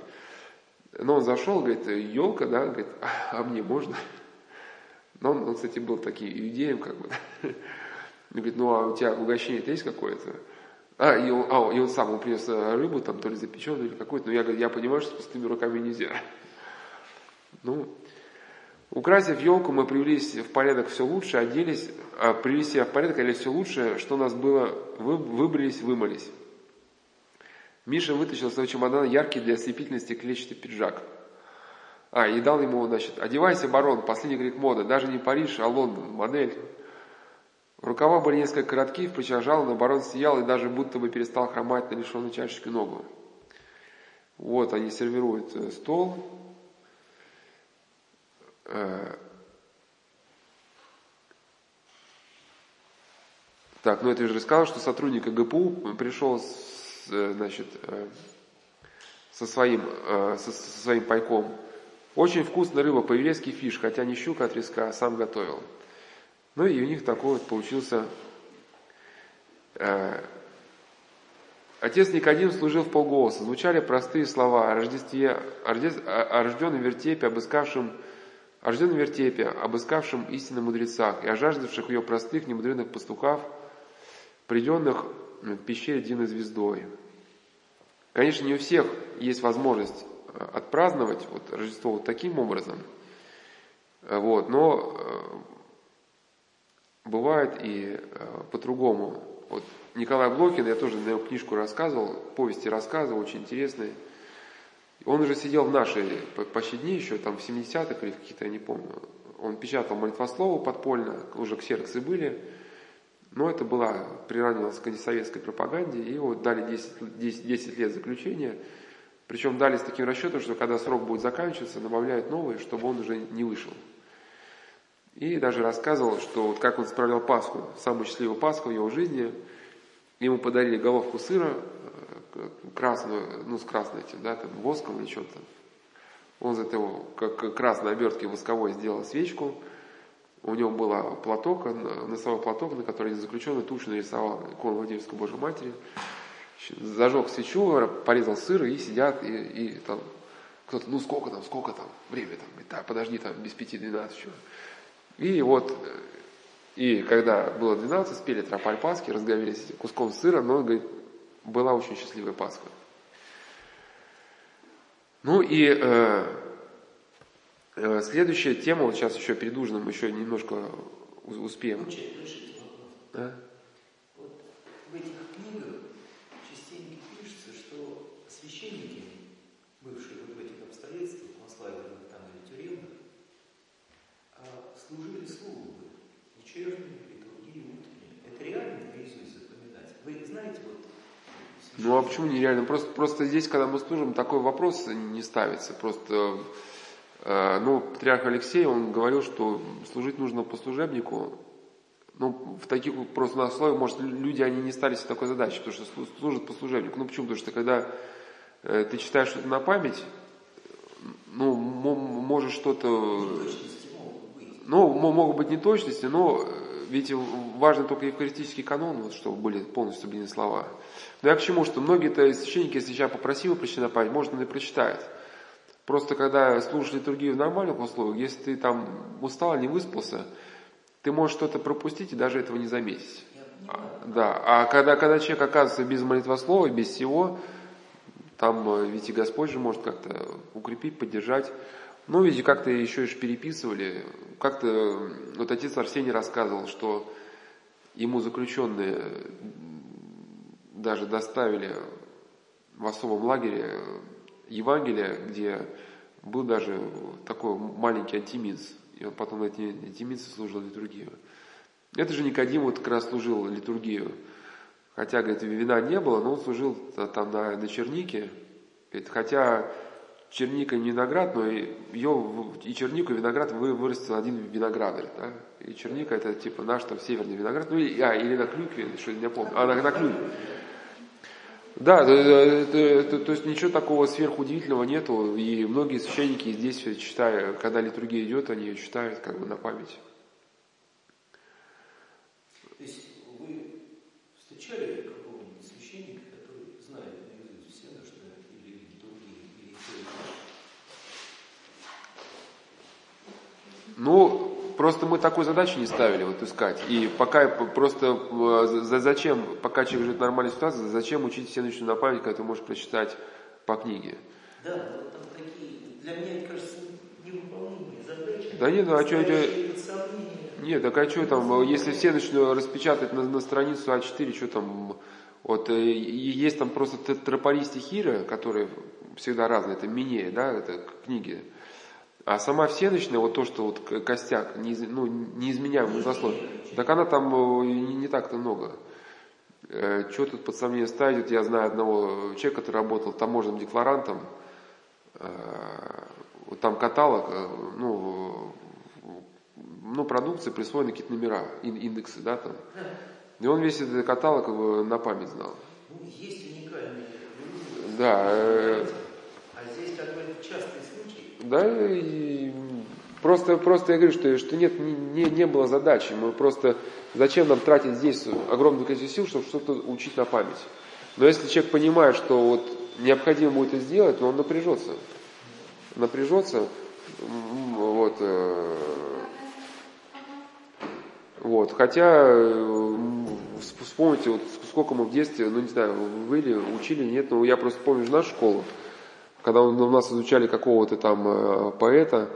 Но он зашел, говорит, елка, да, говорит, а, а мне можно? Но он, он, кстати, был таким иудеем, как бы. Он говорит, ну а у тебя угощение-то есть какое-то? А, и он, а, и он сам, он принес э, рыбу, там, то ли запеченную, или какую-то, но я, говорю, я понимаю, что с пустыми руками нельзя. Ну, Украсив елку, мы привелись в порядок все лучше, оделись, а привели себя в порядок, оделись все лучше, что у нас было, вы, выбрались, вымылись. Миша вытащил из своего чемодана яркий для ослепительности клетчатый пиджак. А, и дал ему, значит, одевайся, барон, последний крик моды, даже не Париж, а Лондон, модель. Рукава были несколько короткие, в плечах жало, но барон сиял и даже будто бы перестал хромать на лишенной чашечке ногу. Вот они сервируют э, стол, так, ну это я уже рассказал, что сотрудник ГПУ пришел с, э, значит, э, со, своим, со, со своим пайком. Очень вкусная рыба, по-еврейски фиш, хотя не щука от риска, а сам готовил. Ну и у них такой вот получился... Отец Никодим служил в полголоса. Звучали простые слова о Рождестве, о рожденном вертепе, обыскавшем о рожденном вертепе, обыскавшем истинно мудрецах и о жаждавших ее простых, немудренных пастухов, приденных в пещере единой звездой. Конечно, не у всех есть возможность э, отпраздновать вот, Рождество вот таким образом, э, вот, но э, бывает и по-другому. Вот Николай Блокин, я тоже на его книжку рассказывал, повести рассказывал, очень интересные. Он уже сидел в нашей почти дни еще, там в 70-х или какие-то, я не помню. Он печатал молитвослово подпольно, уже ксероксы были. Но это была приравнивалась к антисоветской пропаганде, и его дали 10, 10, 10 лет заключения. Причем дали с таким расчетом, что когда срок будет заканчиваться, добавляют новые, чтобы он уже не вышел. И даже рассказывал, что вот как он справлял Пасху, самую счастливую Пасху в его жизни. Ему подарили головку сыра, красную, ну с красной этим, да, там, воском или чем-то. Он из этого, как красной обертки восковой сделал свечку. У него был платок, носовой платок, на который заключенный тушь нарисовал икону Владимирской Божьей Матери. Зажег свечу, порезал сыр и сидят, и, и там кто-то, ну сколько там, сколько там, время там, говорит, да, подожди, там без пяти двенадцать еще. И вот, и когда было 12, спели тропаль Пасхи, разговелись куском сыра, но, говорит, была очень счастливая Пасха. Ну и э, э, следующая тема, вот сейчас еще перед ужином еще немножко успеем. А? Вот этих книгах частенько пишется, что священники, бывшие вот в этих обстоятельствах, концлагерных там или тюремных, а, служили службы, вечерние, литургии, утренние. Это реально наизусть запоминать. Вы знаете, вот ну а почему нереально? Просто, просто здесь, когда мы служим, такой вопрос не ставится. Просто, э, ну, патриарх Алексей, он говорил, что служить нужно по служебнику. Ну, в таких просто на условиях, может, люди, они не стали себе такой задачей, потому что служат по служебнику. Ну, почему? Потому что когда э, ты читаешь что-то на память, ну, можешь что-то... Ну, могут быть неточности, но ведь важно только евхаристический канон, вот, чтобы были полностью соблюдены слова. Но я к чему, что многие-то священники, если я попросил прийти на память, может, он и прочитает. Просто когда слушаешь литургию в нормальных условиях, если ты там устал, не выспался, ты можешь что-то пропустить и даже этого не заметить. Я Да, а когда, когда человек оказывается без молитвослова, без всего, там ведь и Господь же может как-то укрепить, поддержать. Ну, ведь как-то еще и переписывали. Как-то вот отец Арсений рассказывал, что ему заключенные даже доставили в особом лагере Евангелие, где был даже такой маленький антиминс, и он потом на эти антиминсы служил литургию. Это же Никодим вот как раз служил литургию. Хотя, говорит, вина не было, но он служил там на, на чернике. Говорит, хотя черника не виноград, но ее, и чернику, и виноград вы, вырастил один виноградарь. Да? И черника это типа наш там северный виноград. Ну, или, а, или на клюкве, что не помню. А, на, на клюкве. Да, это, это, то есть ничего такого сверхудивительного нету. И многие священники здесь читают, когда литургия идет, они ее читают как бы на память. Ну, просто мы такой задачи не ставили, вот искать. И пока просто э, зачем, пока человек живет в нормальной ситуации, зачем учить все всеночную на память, когда ты можешь прочитать по книге? Да, но там такие, для меня, это кажется, невыполнимые задачи. Да нет, ну а что это... Нет, так а что там, если все начнут распечатать на, на страницу А4, что там, вот есть там просто тропари стихиры, которые всегда разные, это минея, да, это книги. А сама всеночная, вот то, что вот костяк, не, ну, неизменяемый заслон, так она там не, не так-то много. Э, что тут под сомнение ставить? Я знаю одного человека, который работал таможенным декларантом, э, вот там каталог, э, ну, ну, продукции присвоены какие-то номера, индексы, да, там. И он весь этот каталог на память знал. Ну, есть уникальные. Да. А здесь бы частый. Да, и просто, просто я говорю, что, что нет, не, не было задачи. Мы просто, зачем нам тратить здесь огромное количество сил, чтобы что-то учить на память. Но если человек понимает, что вот необходимо будет это сделать, то он напряжется. Напряжется, вот, э, вот, хотя, э, вспомните, вот сколько мы в детстве, ну не знаю, были, учили, нет, но я просто помню нашу школу, когда у нас изучали какого-то там э, поэта,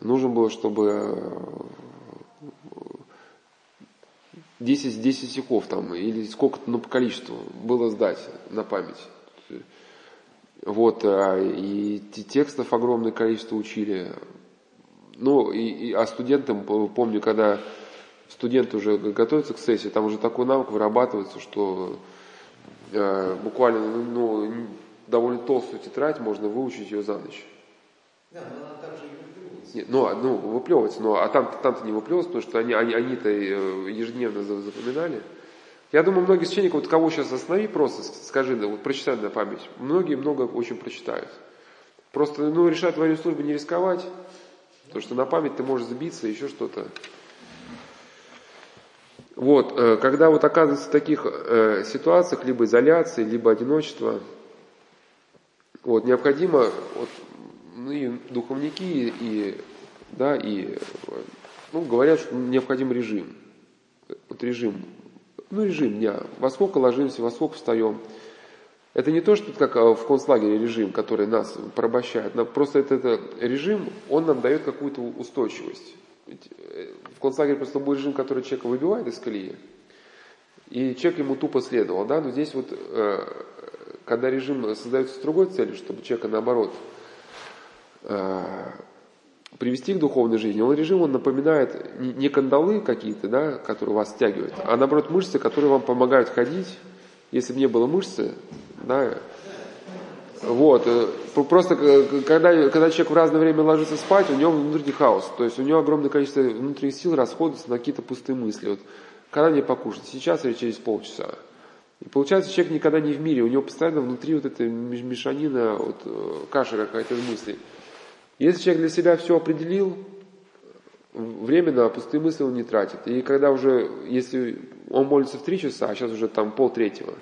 нужно было, чтобы 10, 10 стихов там, или сколько-то, ну, по количеству было сдать на память. Вот, а, и текстов огромное количество учили. Ну, и, и, а студентам, помню, когда студент уже готовится к сессии, там уже такой навык вырабатывается, что э, буквально ну, довольно толстую тетрадь можно выучить ее за ночь. Да, но она также и. Нет, ну, а, ну, выплевывается, но а там, там-то не выплевывается, потому что они, они, они-то э, ежедневно запоминали. Я думаю, многие священники, вот кого сейчас останови просто, скажи, да, вот прочитай на память. Многие много очень прочитают. Просто, ну, решают во время службы не рисковать, потому что на память ты можешь сбиться, еще что-то. Вот, э, когда вот оказывается в таких э, ситуациях, либо изоляции, либо одиночества, вот, необходимо, вот, ну и духовники, и, да, и, ну, говорят, что необходим режим. Вот режим, ну, режим дня. Во сколько ложимся, во сколько встаем. Это не то, что как э, в концлагере режим, который нас порабощает, просто это, это режим, он нам дает какую-то устойчивость. Э, в концлагере просто был режим, который человека выбивает из колеи, и человек ему тупо следовал, да, но здесь вот, э, когда режим создается с другой целью, чтобы человека наоборот э, привести к духовной жизни, он режим, он напоминает не кандалы какие-то, да, которые вас стягивают, а наоборот мышцы, которые вам помогают ходить. Если бы не было мышцы, да, вот. Э, просто э, когда, когда человек в разное время ложится спать, у него внутренний хаос. То есть у него огромное количество внутренних сил расходуется на какие-то пустые мысли. Вот, когда мне покушать, сейчас или через полчаса? И получается, человек никогда не в мире, у него постоянно внутри вот эта мешанина, вот, э, каша какая-то мысли. Если человек для себя все определил, время на пустые мысли он не тратит. И когда уже, если он молится в три часа, а сейчас уже там пол третьего,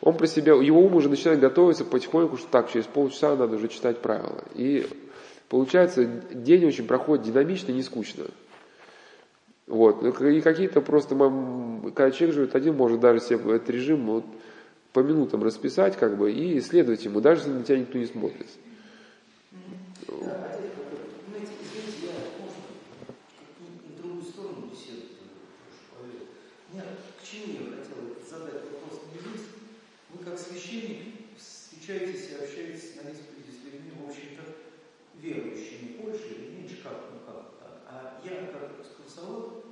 он про себя, его ум уже начинает готовиться потихоньку, что так, через полчаса надо уже читать правила. И получается, день очень проходит динамично, не скучно. Вот. Ну, и какие-то просто, когда человек живет один, может даже себе этот режим вот, по минутам расписать, как бы, и следовать ему, даже если на тебя никто не смотрит. общем-то, верующими больше или меньше, как, ну как так. А я, как экскурсовод,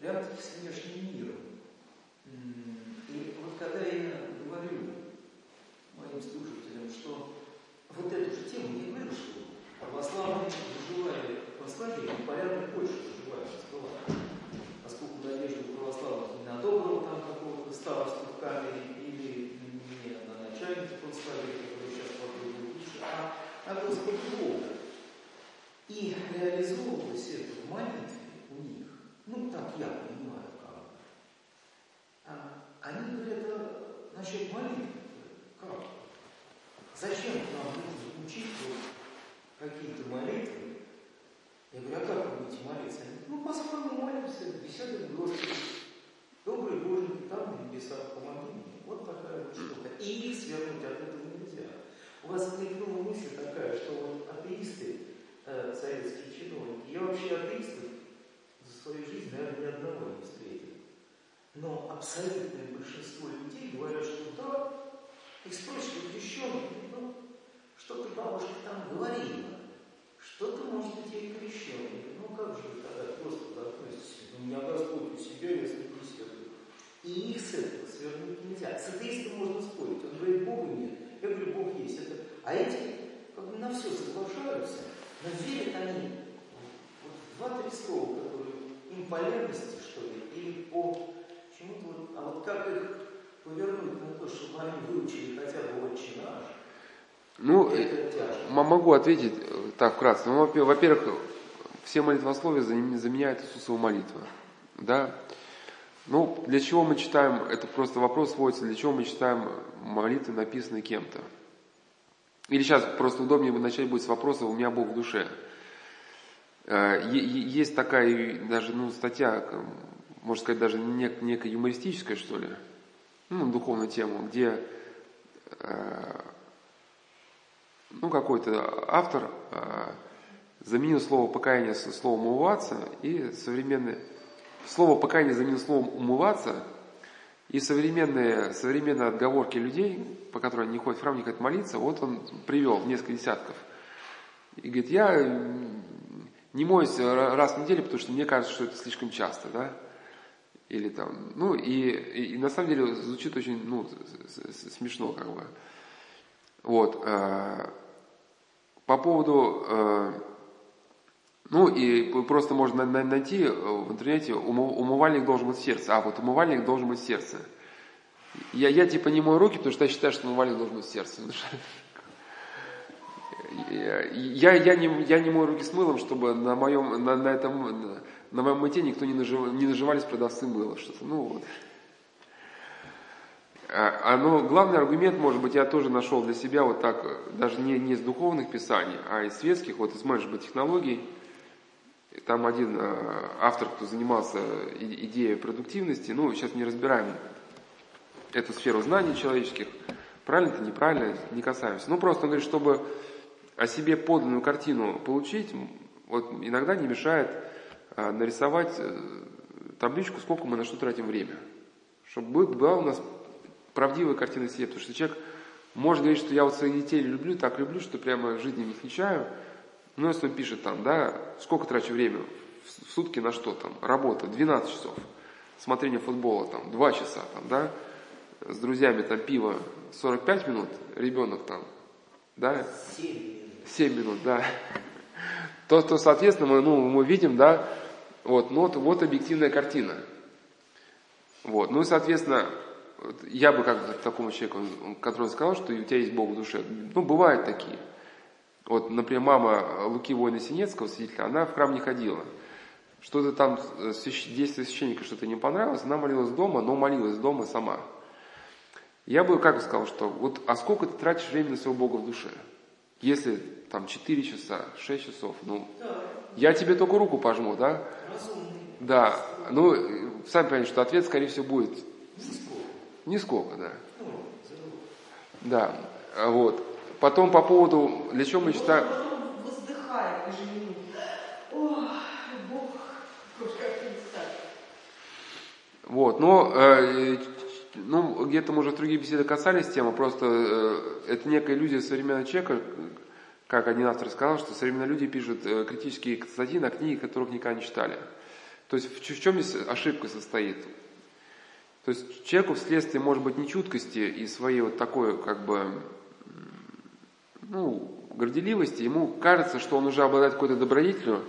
рядом с внешним миром. И вот когда я говорю моим слушателям, что вот эту же тему не что православные выживали в православии, порядок больше выживаемость была. Поскольку надежда православных не на там какого-то старосту в камере или не на начальника православия, который сейчас попробует лучше, а на Господа Бога. И молитве у них. Ну, так я понимаю, как. А, они говорят, а насчет молитвы, как? Зачем нам нужно учить какие-то молитвы? Я говорю, а как вы будете молиться? Они говорят, ну, по-своему молимся, беседуем Господи. Добрый Божий, там на небесах, помоги мне. Вот такая вот штука. И свернуть от этого нельзя. У вас мелькнула мысль такая, что вот атеисты, э, советские чиновники, я вообще атеистов за свою жизнь, наверное, ни одного не встретил. Но абсолютное большинство людей говорят, что да, их спрашивают крещенных, ну, что-то бабушка там говорила, что-то, может быть, ей крещенный. Ну, как же вы тогда к Господу относитесь? У меня Господь у себя, я с ним. И их с этого свернуть нельзя. С атеистом можно спорить. Он говорит, Бога нет. Я говорю, Бог есть. Это... А эти как бы на все соглашаются, но верят они вот два-три слова, левности, что ли, или по чему-то вот, а вот как их повернуть на то, чтобы они выучили хотя бы отче наш, ну, могу ответить э, так вкратце. Ну, во-первых, все молитвословия заменяют Иисусову молитву. Да? Ну, для чего мы читаем, это просто вопрос сводится, для чего мы читаем молитвы, написанные кем-то. Или сейчас просто удобнее начать будет с вопроса «У меня Бог в душе». Э, есть такая даже ну, статья, можно сказать, даже нек- некая юмористическая, что ли, ну, духовную тему, где э, ну, какой-то автор э, заменил слово покаяние словом умываться, и современное слово покаяние заменил словом умываться, и современные, современные отговорки людей, по которым они не ходят в храм, не хотят молиться, вот он привел несколько десятков. И говорит, я не моюсь раз в неделю, потому что мне кажется, что это слишком часто, да? Или там, ну и, и, и на самом деле звучит очень, ну, смешно как бы. Вот. Э, по поводу, э, ну и просто можно найти в интернете, умывальник должен быть в сердце, а вот умывальник должен быть в сердце. Я, я типа не мою руки, потому что я считаю, что умывальник должен быть в сердце. Я, я, не, я не мою руки с мылом, чтобы на моем, на, на этом, на моем мыте никто не, нажив, не наживались продавцы мыла. Что-то, ну вот. А, а, но главный аргумент, может быть, я тоже нашел для себя вот так, даже не, не из духовных писаний, а из светских, вот из менеджмент технологий. Там один э, автор, кто занимался идеей продуктивности, ну, сейчас не разбираем эту сферу знаний человеческих, правильно это, неправильно, не касаемся. Ну, просто он говорит, чтобы о себе подлинную картину получить, вот иногда не мешает э, нарисовать э, табличку, сколько мы на что тратим время. Чтобы была у нас правдивая картина себе, потому что человек может говорить, что я вот своих детей люблю, так люблю, что прямо жизни не отличаю. Но если он пишет там, да, сколько трачу время в сутки на что там, работа, 12 часов, смотрение футбола там, 2 часа там, да, с друзьями там пиво 45 минут, ребенок там, да, 7 минут, да, то, то соответственно, мы, ну, мы видим, да, вот, ну, вот, вот объективная картина. Вот, ну и, соответственно, я бы как такому человеку, который сказал, что у тебя есть Бог в душе, ну, бывают такие. Вот, например, мама Луки Воина Синецкого, свидетеля, она в храм не ходила. Что-то там, э, действие священника что-то не понравилось, она молилась дома, но молилась дома сама. Я бы как сказал, что вот, а сколько ты тратишь времени на своего Бога в душе? Если там 4 часа, 6 часов, ну, да. я тебе только руку пожму, да? Разумный Да, ну, сами понимаете, что ответ, скорее всего, будет нисколько, да. Ну. Да, вот. Потом по поводу, для чего мы читаем... Уже. Вот, но э, ну, где-то, может, в другие беседы касались темы, просто э, это некая иллюзия современного человека, как один автор сказал, что современные люди пишут э, критические статьи на книги, которых никогда не читали. То есть в, чем здесь ошибка состоит? То есть человеку вследствие, может быть, нечуткости и своей вот такой, как бы, ну, горделивости, ему кажется, что он уже обладает какой-то добродетелью,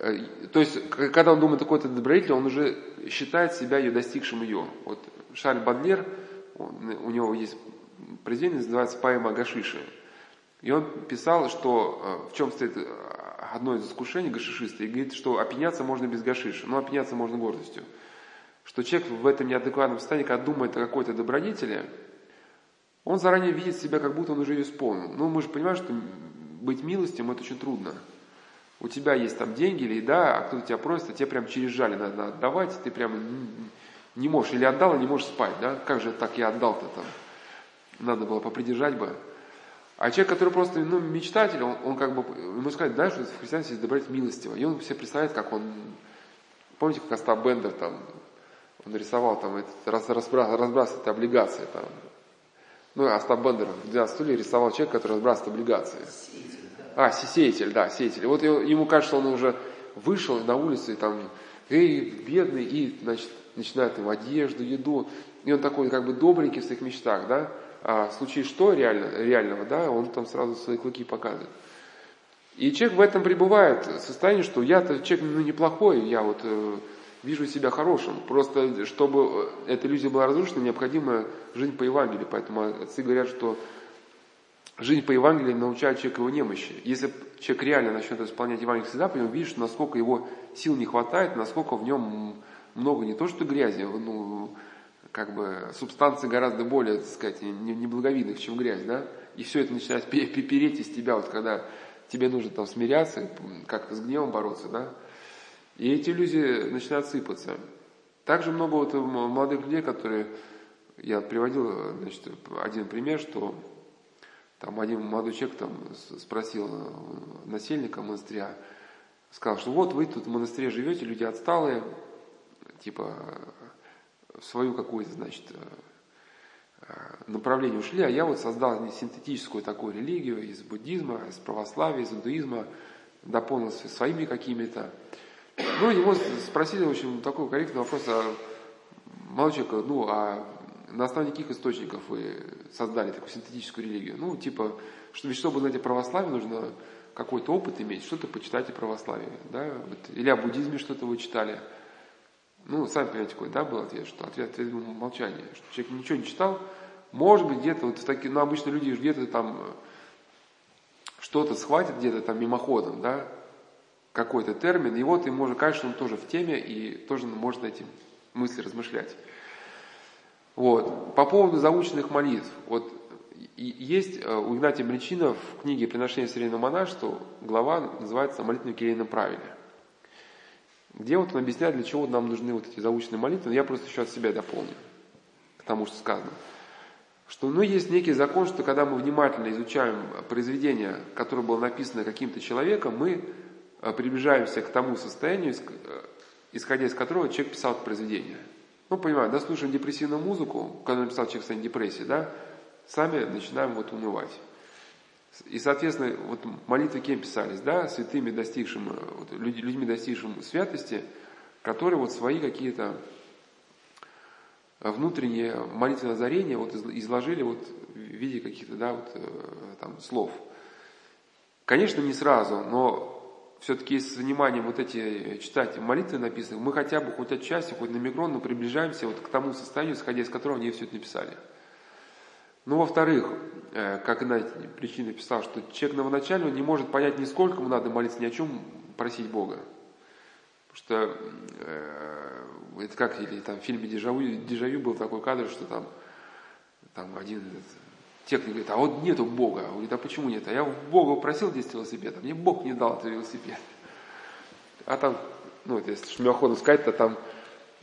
Э, То есть, когда он думает о какой-то добродетели, он уже считает себя ее достигшим ее. Вот Шарль Бадлер, он- у него есть произведение, называется «Поэма о Гашише». И он писал, что э, в чем стоит э, одно из искушений гашишиста, и говорит, что опьяняться можно без гашиша, но опьяняться можно гордостью. Что человек в этом неадекватном состоянии, когда думает о какой-то добродетели, он заранее видит себя, как будто он уже ее исполнил. Ну, мы же понимаем, что быть милостивым это очень трудно. У тебя есть там деньги или еда, а кто-то тебя просит, а тебе прям через жали надо отдавать, ты прямо не- можешь, или отдал, и не можешь спать, да? Как же так я отдал-то там? Надо было попридержать бы. А человек, который просто ну, мечтатель, он, он как бы, ему сказать, знаешь, что в христианстве есть добрать милостиво. И он себе представляет, как он, помните, как Остап Бендер там, он рисовал там, этот, раз, разбра- разбрасывает облигации там. Ну, Остап Бендер в 12 стулья рисовал человека, который разбрасывает облигации. Да. А, се- сеятель, да, сеятель. Вот ему кажется, он уже вышел на улицу и там, эй, бедный, и, значит, начинает ему одежду, еду. И он такой, как бы, добренький в своих мечтах, да. А в случае что реально, реального, да, он там сразу свои клыки показывает. И человек в этом пребывает, в состоянии, что я-то человек ну, неплохой, я вот э, вижу себя хорошим. Просто, чтобы э, эта иллюзия была разрушена, необходима жизнь по Евангелию. Поэтому отцы говорят, что Жизнь по Евангелию научает человека его немощи. Если человек реально начнет исполнять евангельские заповеди, он видит, насколько его сил не хватает, насколько в нем много не то что грязи, ну, как бы субстанций гораздо более, так сказать, не- неблаговидных, чем грязь, да? И все это начинает пе- пе- переть из тебя, вот когда тебе нужно там смиряться, как-то с гневом бороться, да? И эти иллюзии начинают сыпаться. Также много вот молодых людей, которые, я приводил, значит, один пример, что там один молодой человек там спросил э, насельника монастыря, сказал, что вот вы тут в монастыре живете, люди отсталые, типа в свою какую-то, значит, э, э, направление ушли, а я вот создал синтетическую такую религию из буддизма, из православия, из индуизма, дополнил своими какими-то. Ну, его спросили, общем, такой корректный вопрос, а молодой человек, ну, а на основании каких источников вы создали такую синтетическую религию? Ну, типа, что, ведь чтобы знать о православии, нужно какой-то опыт иметь, что-то почитать о православии, да, вот, или о буддизме что-то вы читали. Ну, сами понимаете, какой, да, был ответ, что ответ, ответ был молчание, что человек ничего не читал, может быть, где-то вот такие, ну, обычно люди где-то там э, что-то схватят где-то там мимоходом, да, какой-то термин, и вот уже кажется, что он тоже в теме и тоже может эти мысли размышлять. Вот. По поводу заученных молитв. Вот и- есть э, у Игнатия Млечина в книге «Приношение современного монашества» глава называется «Молитвы Кириллина правильно», где вот он объясняет, для чего нам нужны вот эти заученные молитвы. Я просто еще от себя дополню к тому, что сказано. Что ну, есть некий закон, что когда мы внимательно изучаем произведение, которое было написано каким-то человеком, мы э, приближаемся к тому состоянию, э, исходя из которого человек писал это произведение. Ну, понимаете, да, слушаем депрессивную музыку, когда написал человек в состоянии депрессии, да, сами начинаем вот унывать. И, соответственно, вот молитвы кем писались, да, святыми достигшим, э, вот, люд- людьми достигшим святости, которые вот свои какие-то внутренние молитвенные озарения вот из- изложили вот в виде каких-то, да, вот э, там слов. Конечно, не сразу, но все-таки с вниманием вот эти читать молитвы написанные, мы хотя бы хоть отчасти, хоть на микрон, но приближаемся вот к тому состоянию, исходя из которого они все это написали. Ну, во-вторых, э, как Игнатий причина писал, что человек новоначально он не может понять, ни сколько ему надо молиться, ни о чем просить Бога. Потому что э, это как или там в фильме Дежавю, Дежавю был такой кадр, что там, там один техник говорит, а вот нету Бога. Он говорит, а почему нет? А я Бога просил 10 велосипедов, мне Бог не дал этот велосипед. А там ну, вот если шмеоходом сказать, то там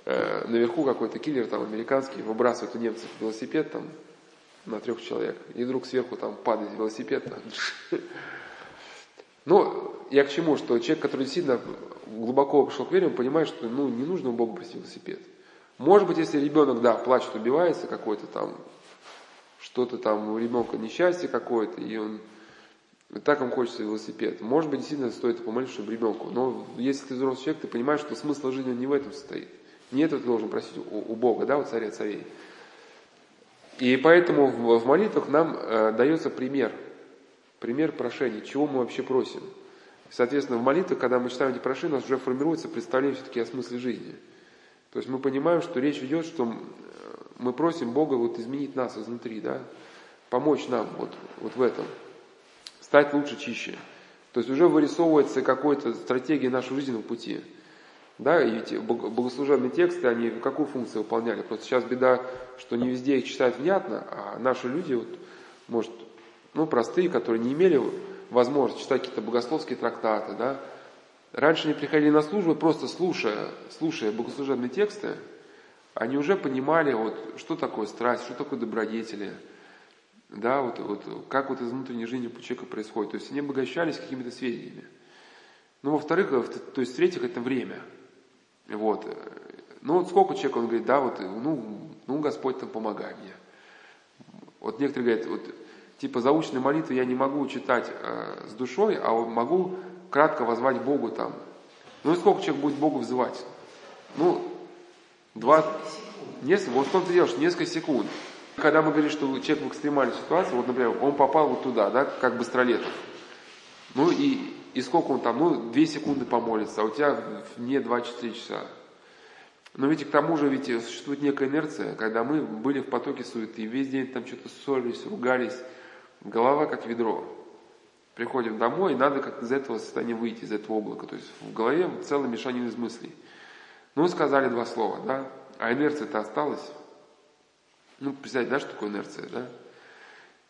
э, наверху какой-то киллер там американский выбрасывает у немцев велосипед там на трех человек, и вдруг сверху там падает велосипед. Ну, я к чему, что человек, который действительно глубоко пришел к вере, он понимает, что ну, не нужно у Бога просить велосипед. Может быть, если ребенок, да, плачет, убивается, какой-то там, что-то там у ребенка несчастье какое-то, и он и так ему хочется велосипед. Может быть, действительно стоит помолиться, чтобы ребенку. Но если ты взрослый человек, ты понимаешь, что смысл жизни не в этом состоит. Не это ты должен просить у, у Бога, да, у царя царей. И поэтому в, в молитвах нам э, дается пример. Пример прошения, чего мы вообще просим. Соответственно, в молитвах, когда мы читаем эти прошения, у нас уже формируется представление все-таки о смысле жизни. То есть мы понимаем, что речь идет, что мы просим Бога вот изменить нас изнутри, да, помочь нам вот, вот в этом стать лучше, чище. То есть уже вырисовывается какая-то стратегия нашего жизненного пути. Да, и богослужебные тексты, они какую функцию выполняли? Просто сейчас беда, что не везде их читают внятно, а наши люди, вот, может, ну, простые, которые не имели возможности читать какие-то богословские трактаты, да, раньше они приходили на службу, просто слушая, слушая богослужебные тексты, они уже понимали, вот, что такое страсть, что такое добродетели, да, вот, вот как вот из внутренней жизни человека происходит. То есть они обогащались какими-то сведениями. Ну, во-вторых, то есть в-третьих, это время. Вот. Ну, вот сколько человек, он говорит, да, вот, ну, ну, Господь там помогай мне. Вот некоторые говорят, вот, типа заученной молитвы я не могу читать э, с душой, а вот могу кратко возвать Богу там. Ну, и сколько человек будет Богу взывать? Ну, два... Несколько, вот в том-то что несколько секунд. Когда мы говорим, что человек в экстремальной ситуации, вот, например, он попал вот туда, да, как быстролетов. Ну и, и сколько он там, ну, две секунды помолится, а у тебя не 24 часа. Но ведь к тому же ведь существует некая инерция, когда мы были в потоке суеты, весь день там что-то ссорились, ругались, голова как ведро. Приходим домой, и надо как-то из этого состояния выйти, из этого облака. То есть в голове целая мешанина из мыслей. Ну, сказали два слова, да, а инерция-то осталась. Ну, представьте, да, что такое инерция, да?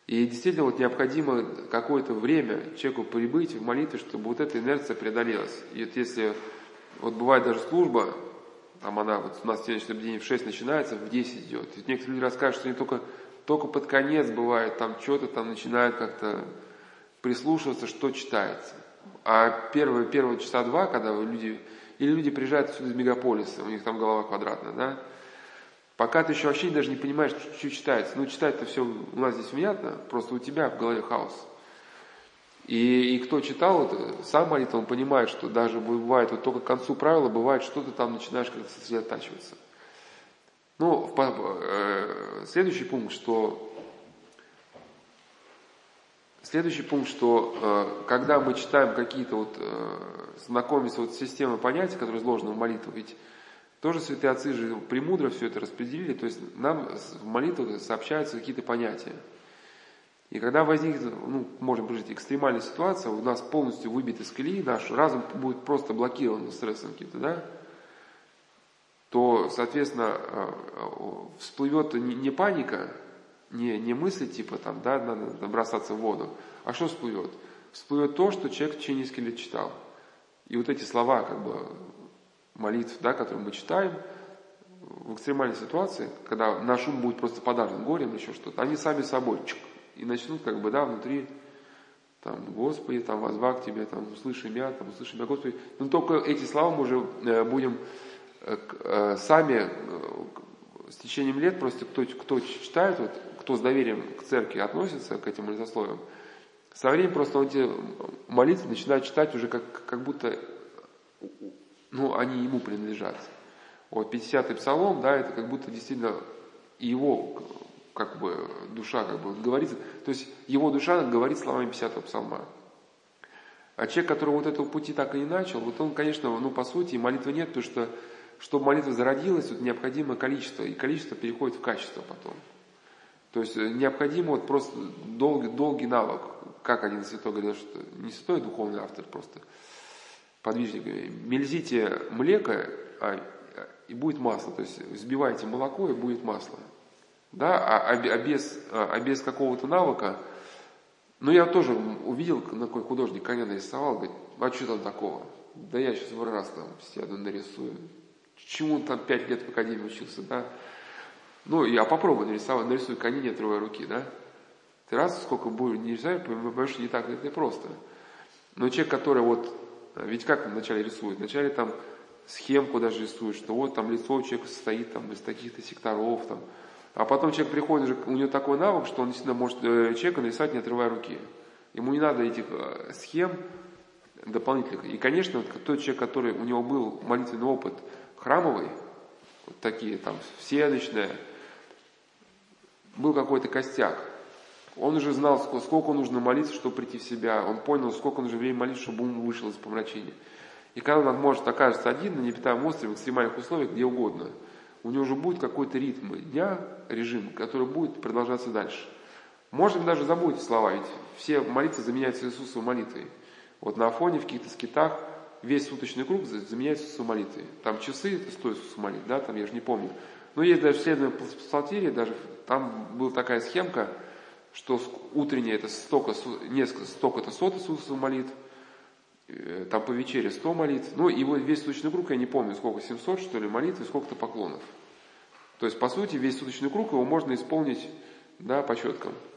И действительно вот необходимо какое-то время человеку прибыть в молитве, чтобы вот эта инерция преодолелась. И вот если, вот бывает даже служба, там она, вот у нас сегодняшнее объединение в 6 начинается, в 10 идет. И некоторые люди расскажут, что они только, только под конец бывает, там что-то там начинают как-то прислушиваться, что читается. А первые, первые часа два, когда люди, или люди приезжают сюда из мегаполиса, у них там голова квадратная, да, Пока ты еще вообще даже не понимаешь, что читается. Ну, читать-то все у нас здесь понятно, просто у тебя в голове хаос. И, и кто читал это, сам молитва, он понимает, что даже бывает, вот только к концу правила, бывает, что ты там начинаешь как-то сосредотачиваться. Ну, э, следующий пункт, что Следующий пункт, что э, когда мы читаем какие-то вот, э, знакомимся вот с системой понятий, которые изложены в молитвах, ведь тоже святые отцы же премудро все это распределили, то есть нам в молитвах сообщаются какие-то понятия. И когда возникнет, ну, может быть, экстремальная ситуация, у нас полностью выбит из колеи, наш разум будет просто блокирован стрессом каким-то, да, то, соответственно, э, э, всплывет не паника, не, не мысли типа там, да, надо бросаться в воду, а что всплывет? Всплывет то, что человек в течение нескольких читал. И вот эти слова, как бы, молитв, да, которые мы читаем, в экстремальной ситуации, когда наш ум будет просто подавлен горем, еще что-то, они сами собой чук, и начнут как бы, да, внутри, там, Господи, там, возвак тебе, там, услыши меня, там, услыши меня, Господи. Но только эти слова мы уже э, будем э, э, сами с течением лет, просто кто, кто читает, вот, кто с доверием к церкви относится, к этим молитвословиям, со временем просто он эти молитвы начинает читать уже как, как будто ну, они ему принадлежат. Вот 50-й псалом, да, это как будто действительно его как бы душа как бы говорит, то есть его душа говорит словами 50-го псалма. А человек, который вот этого пути так и не начал, вот он, конечно, ну, по сути, молитвы нет, потому что, чтобы молитва зародилась, тут необходимое количество, и количество переходит в качество потом. То есть э, необходимо вот просто долгий, долгий навык, как один святой говорил, что не святой духовный автор просто, подвижниками, мельзите млеко, а, и будет масло. То есть взбивайте молоко, и будет масло. Да, а, а, без, а, а без какого-то навыка, ну я тоже увидел, какой художник коня нарисовал, говорит, а что там такого? да я сейчас в раз там сяду нарисую. Чему он там пять лет в академии учился, да? Ну, я попробую нарисовать, нарисую кони, не отрывая руки, да? Ты раз сколько будешь не поймешь, что не так это просто. Но человек, который вот, ведь как вначале рисует? Вначале там схемку даже рисует, что вот там лицо у человека состоит там из таких-то секторов, там. А потом человек приходит, уже, у него такой навык, что он действительно может э, человека нарисовать, не отрывая руки. Ему не надо этих э, схем дополнительных. И, конечно, вот тот человек, который у него был молитвенный опыт храмовый, вот такие там всеночные, был какой-то костяк. Он уже знал, сколько нужно молиться, чтобы прийти в себя. Он понял, сколько нужно времени молиться, чтобы ум вышел из помрачения. И когда он может окажется один на непитаемом острове, в экстремальных условиях, где угодно, у него уже будет какой-то ритм дня, режим, который будет продолжаться дальше. Можем даже забудь слова, ведь все молитвы заменяются Иисусовой молитвой. Вот на Афоне, в каких-то скитах, весь суточный круг заменяется Иисусовой молитвой. Там часы, это стоит Иисусовой молитвы, да, там я же не помню. Но есть даже исследование псалтире, даже там была такая схемка, что утреннее это столько, несколько, столько это сот Иисусовых молитв, э, там по вечере 100 молитв, ну и вот весь суточный круг, я не помню, сколько, 700 что ли молитв и сколько-то поклонов. То есть, по сути, весь суточный круг его можно исполнить, да, по четкам.